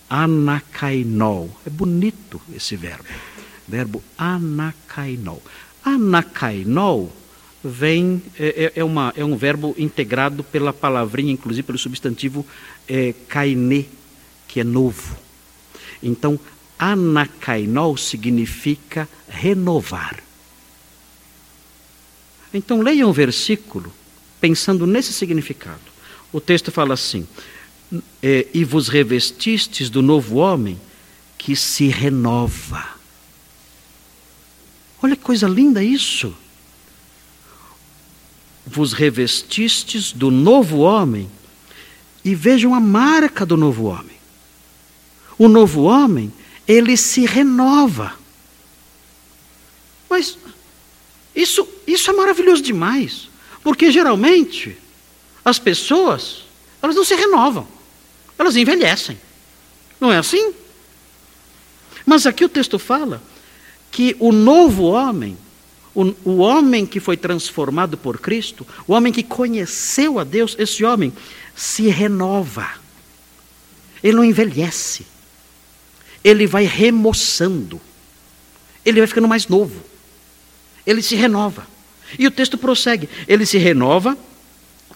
Anakainol. É bonito esse verbo. Verbo anakainol. Anakainol vem, é, é, é, uma, é um verbo integrado pela palavrinha, inclusive pelo substantivo é, que é novo. Então, anakainol significa renovar. Então, leiam o versículo pensando nesse significado. O texto fala assim: é, E vos revestistes do novo homem que se renova. Olha que coisa linda isso vos revestistes do novo homem e vejam a marca do novo homem. O novo homem, ele se renova. Mas isso, isso é maravilhoso demais, porque geralmente as pessoas, elas não se renovam, elas envelhecem. Não é assim? Mas aqui o texto fala que o novo homem, o, o homem que foi transformado por Cristo, o homem que conheceu a Deus, esse homem se renova. Ele não envelhece. Ele vai remoçando. Ele vai ficando mais novo. Ele se renova. E o texto prossegue: ele se renova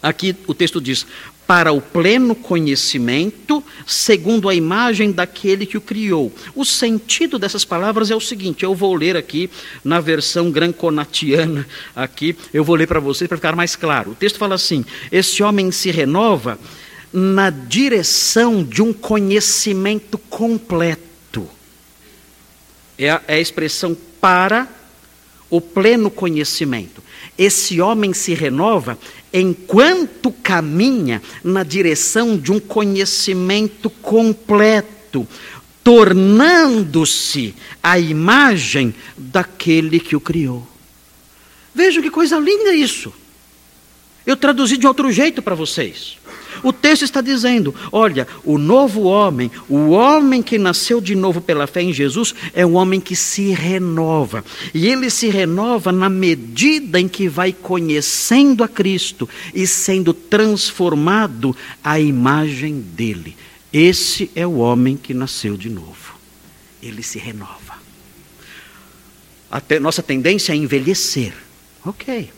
Aqui o texto diz: para o pleno conhecimento, segundo a imagem daquele que o criou. O sentido dessas palavras é o seguinte: eu vou ler aqui na versão granconatiana, aqui, eu vou ler para vocês para ficar mais claro. O texto fala assim: esse homem se renova na direção de um conhecimento completo. É a, é a expressão para o pleno conhecimento. Esse homem se renova enquanto caminha na direção de um conhecimento completo, tornando-se a imagem daquele que o criou. Vejam que coisa linda isso. Eu traduzi de outro jeito para vocês. O texto está dizendo: olha, o novo homem, o homem que nasceu de novo pela fé em Jesus, é um homem que se renova. E ele se renova na medida em que vai conhecendo a Cristo e sendo transformado à imagem dele. Esse é o homem que nasceu de novo. Ele se renova. A nossa tendência é envelhecer. Ok.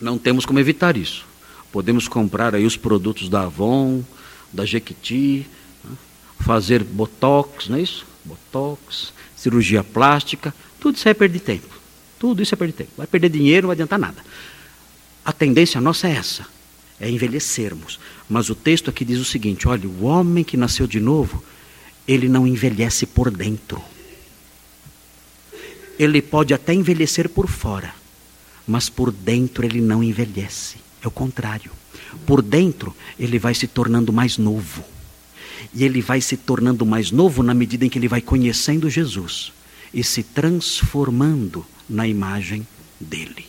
Não temos como evitar isso. Podemos comprar aí os produtos da Avon, da Jequiti, né? fazer botox, não é isso? Botox, cirurgia plástica, tudo isso é perder tempo. Tudo isso é perder tempo. Vai perder dinheiro, não vai adiantar nada. A tendência nossa é essa, é envelhecermos. Mas o texto aqui diz o seguinte: olha, o homem que nasceu de novo, ele não envelhece por dentro. Ele pode até envelhecer por fora, mas por dentro ele não envelhece. É o contrário. Por dentro, ele vai se tornando mais novo. E ele vai se tornando mais novo na medida em que ele vai conhecendo Jesus e se transformando na imagem dele.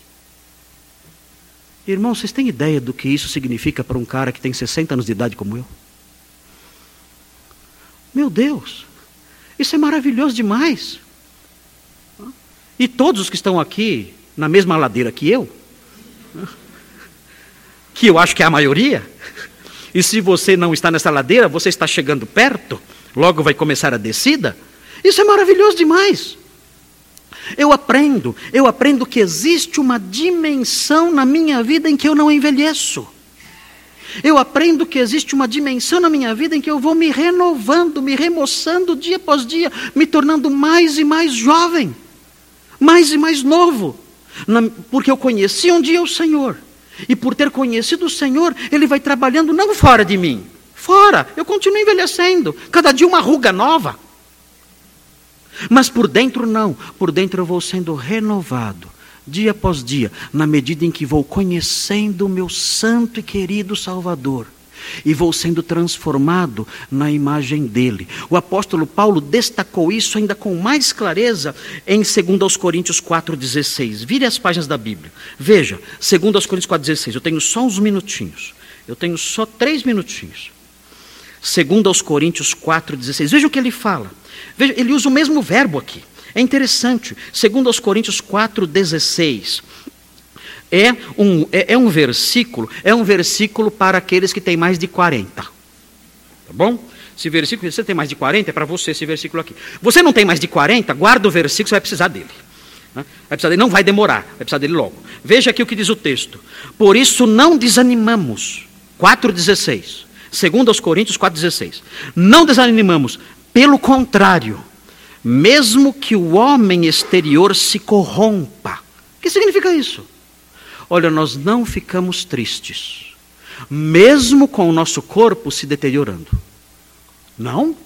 Irmãos, vocês têm ideia do que isso significa para um cara que tem 60 anos de idade como eu? Meu Deus, isso é maravilhoso demais. E todos os que estão aqui na mesma ladeira que eu, que eu acho que é a maioria, e se você não está nessa ladeira, você está chegando perto, logo vai começar a descida. Isso é maravilhoso demais. Eu aprendo, eu aprendo que existe uma dimensão na minha vida em que eu não envelheço. Eu aprendo que existe uma dimensão na minha vida em que eu vou me renovando, me remoçando dia após dia, me tornando mais e mais jovem, mais e mais novo, porque eu conheci um dia o Senhor. E por ter conhecido o Senhor, Ele vai trabalhando não fora de mim, fora. Eu continuo envelhecendo, cada dia uma ruga nova. Mas por dentro não, por dentro eu vou sendo renovado, dia após dia, na medida em que vou conhecendo o meu santo e querido Salvador e vou sendo transformado na imagem dele. O apóstolo Paulo destacou isso ainda com mais clareza em 2 Coríntios 4,16. Vire as páginas da Bíblia. Veja, 2 Coríntios 4,16. Eu tenho só uns minutinhos. Eu tenho só três minutinhos. 2 Coríntios 4,16. Veja o que ele fala. Veja, ele usa o mesmo verbo aqui. É interessante. 2 Coríntios 4,16 é um, é, é um versículo, é um versículo para aqueles que têm mais de 40. Tá bom? Esse versículo, você tem mais de 40, é para você esse versículo aqui. Você não tem mais de 40, guarda o versículo, você vai precisar dele. Né? Vai precisar dele, não vai demorar, vai precisar dele logo. Veja aqui o que diz o texto. Por isso não desanimamos. 4,16. Segundo aos Coríntios 4,16. Não desanimamos, pelo contrário, mesmo que o homem exterior se corrompa. O que significa isso? Olha, nós não ficamos tristes, mesmo com o nosso corpo se deteriorando. Não?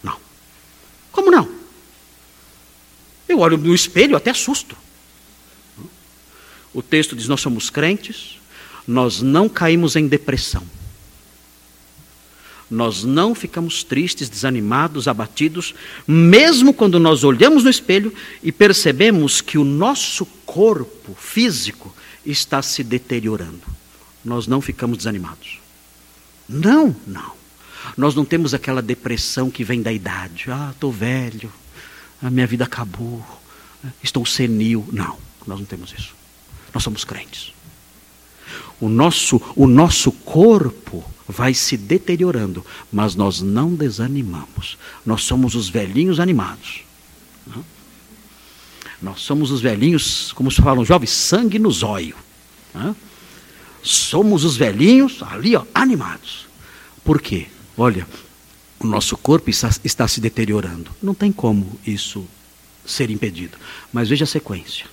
Não. Como não? Eu olho no espelho até assusto. O texto diz: Nós somos crentes, nós não caímos em depressão. Nós não ficamos tristes, desanimados, abatidos, mesmo quando nós olhamos no espelho e percebemos que o nosso corpo físico está se deteriorando. Nós não ficamos desanimados. Não, não. Nós não temos aquela depressão que vem da idade. Ah, estou velho, a minha vida acabou, estou senil. Não, nós não temos isso. Nós somos crentes. O nosso, o nosso corpo vai se deteriorando, mas nós não desanimamos. Nós somos os velhinhos animados. Nós somos os velhinhos, como se falam jovens, sangue no zóio. Né? somos os velhinhos ali, ó, animados. Por quê? Olha, o nosso corpo está, está se deteriorando. Não tem como isso ser impedido. Mas veja a sequência.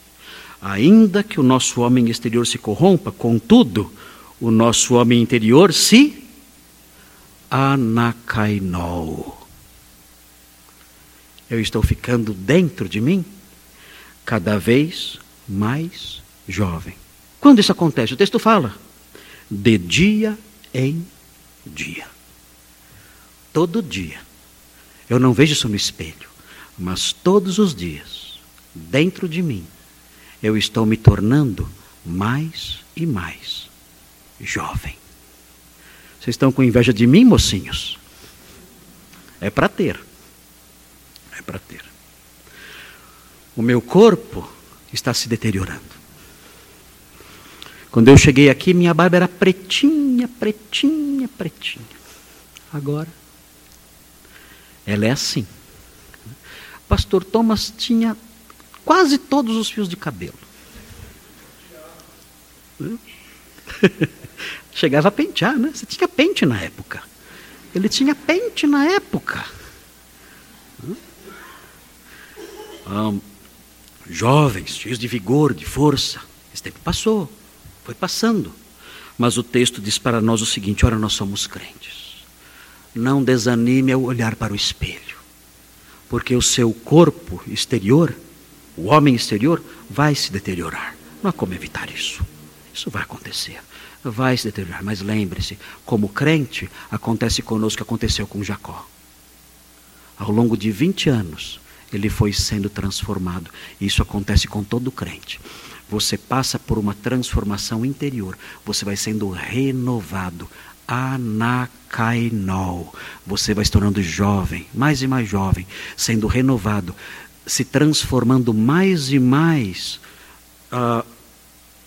Ainda que o nosso homem exterior se corrompa, contudo, o nosso homem interior se anacainou. Eu estou ficando dentro de mim cada vez mais jovem. Quando isso acontece? O texto fala: de dia em dia. Todo dia. Eu não vejo isso no espelho, mas todos os dias, dentro de mim, eu estou me tornando mais e mais jovem. Vocês estão com inveja de mim, mocinhos? É para ter. É para ter. O meu corpo está se deteriorando. Quando eu cheguei aqui, minha barba era pretinha, pretinha, pretinha. Agora, ela é assim. Pastor Thomas tinha quase todos os fios de cabelo. Chegava a pentear, né? Você tinha pente na época. Ele tinha pente na época. Jovens, cheios de vigor, de força. Esse tempo passou, foi passando. Mas o texto diz para nós o seguinte: ora, nós somos crentes. Não desanime ao olhar para o espelho, porque o seu corpo exterior, o homem exterior, vai se deteriorar. Não há como evitar isso. Isso vai acontecer. Vai se deteriorar. Mas lembre-se, como crente, acontece conosco o que aconteceu com Jacó. Ao longo de 20 anos, ele foi sendo transformado. Isso acontece com todo crente. Você passa por uma transformação interior, você vai sendo renovado. Anacainol. Você vai se tornando jovem, mais e mais jovem, sendo renovado, se transformando mais e mais. Uh,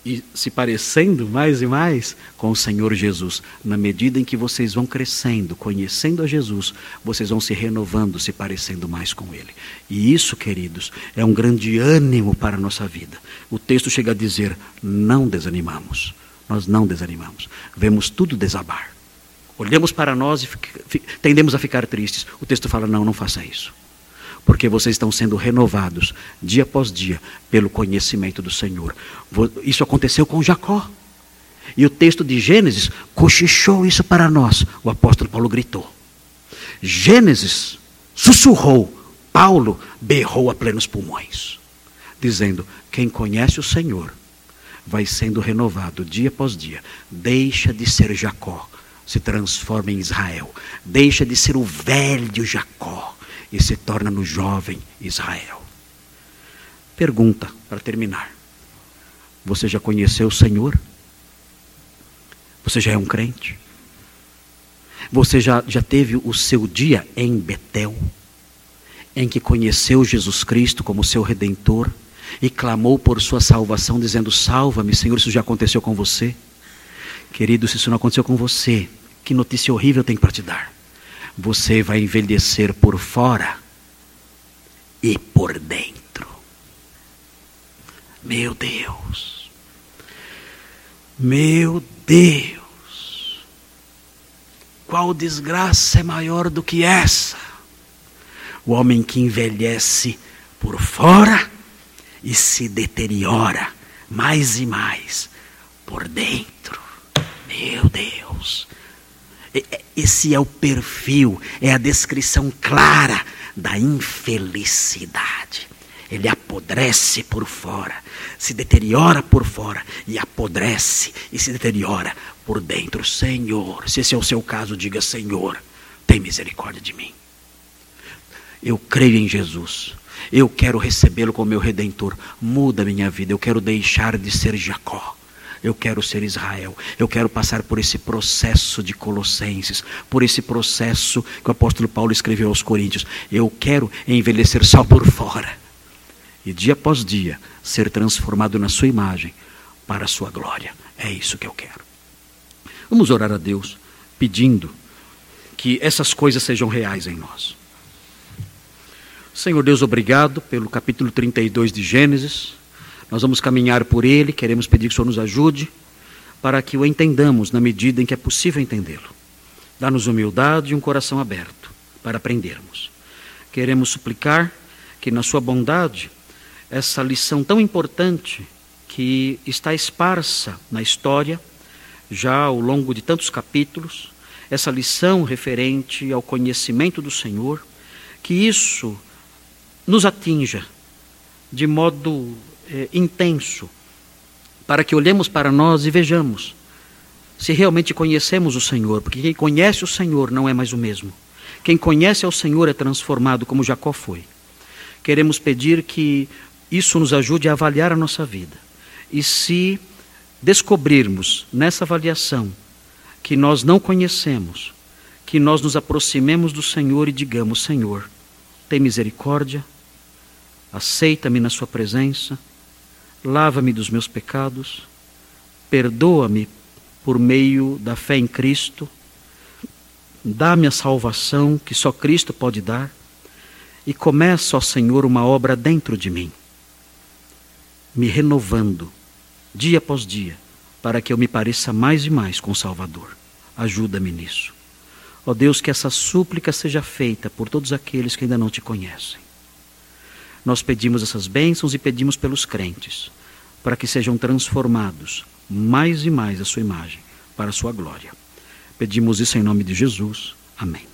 e se parecendo mais e mais com o Senhor Jesus. Na medida em que vocês vão crescendo, conhecendo a Jesus, vocês vão se renovando, se parecendo mais com Ele. E isso, queridos, é um grande ânimo para a nossa vida. O texto chega a dizer: não desanimamos. Nós não desanimamos. Vemos tudo desabar. Olhamos para nós e tendemos a ficar tristes. O texto fala: não, não faça isso porque vocês estão sendo renovados dia após dia pelo conhecimento do Senhor. Isso aconteceu com Jacó. E o texto de Gênesis cochichou isso para nós. O apóstolo Paulo gritou. Gênesis sussurrou. Paulo berrou a plenos pulmões, dizendo: Quem conhece o Senhor vai sendo renovado dia após dia. Deixa de ser Jacó, se transforma em Israel. Deixa de ser o velho Jacó e se torna no jovem Israel. Pergunta para terminar: Você já conheceu o Senhor? Você já é um crente? Você já, já teve o seu dia em Betel, em que conheceu Jesus Cristo como seu redentor e clamou por sua salvação, dizendo: Salva-me, Senhor, isso já aconteceu com você? Querido, se isso não aconteceu com você, que notícia horrível tem para te dar você vai envelhecer por fora e por dentro. Meu Deus, meu Deus, qual desgraça é maior do que essa? O homem que envelhece por fora e se deteriora mais e mais por dentro. Meu Deus. Esse é o perfil, é a descrição clara da infelicidade. Ele apodrece por fora, se deteriora por fora e apodrece e se deteriora por dentro. Senhor, se esse é o seu caso, diga: Senhor, tem misericórdia de mim. Eu creio em Jesus. Eu quero recebê-lo como meu redentor. Muda minha vida. Eu quero deixar de ser Jacó eu quero ser Israel. Eu quero passar por esse processo de Colossenses, por esse processo que o apóstolo Paulo escreveu aos Coríntios. Eu quero envelhecer só por fora. E dia após dia ser transformado na sua imagem para a sua glória. É isso que eu quero. Vamos orar a Deus pedindo que essas coisas sejam reais em nós. Senhor Deus, obrigado pelo capítulo 32 de Gênesis. Nós vamos caminhar por ele, queremos pedir que o Senhor nos ajude para que o entendamos na medida em que é possível entendê-lo. Dá-nos humildade e um coração aberto para aprendermos. Queremos suplicar que, na Sua bondade, essa lição tão importante que está esparsa na história, já ao longo de tantos capítulos, essa lição referente ao conhecimento do Senhor, que isso nos atinja de modo é, intenso, para que olhemos para nós e vejamos se realmente conhecemos o Senhor, porque quem conhece o Senhor não é mais o mesmo. Quem conhece ao Senhor é transformado, como Jacó foi. Queremos pedir que isso nos ajude a avaliar a nossa vida. E se descobrirmos nessa avaliação que nós não conhecemos, que nós nos aproximemos do Senhor e digamos: Senhor, tem misericórdia, aceita-me na Sua presença, lava-me dos meus pecados, perdoa-me por meio da fé em Cristo, dá-me a salvação que só Cristo pode dar e começa, ó Senhor, uma obra dentro de mim, me renovando dia após dia, para que eu me pareça mais e mais com o Salvador. Ajuda-me nisso. Ó Deus, que essa súplica seja feita por todos aqueles que ainda não te conhecem. Nós pedimos essas bênçãos e pedimos pelos crentes, para que sejam transformados mais e mais a sua imagem, para a sua glória. Pedimos isso em nome de Jesus. Amém.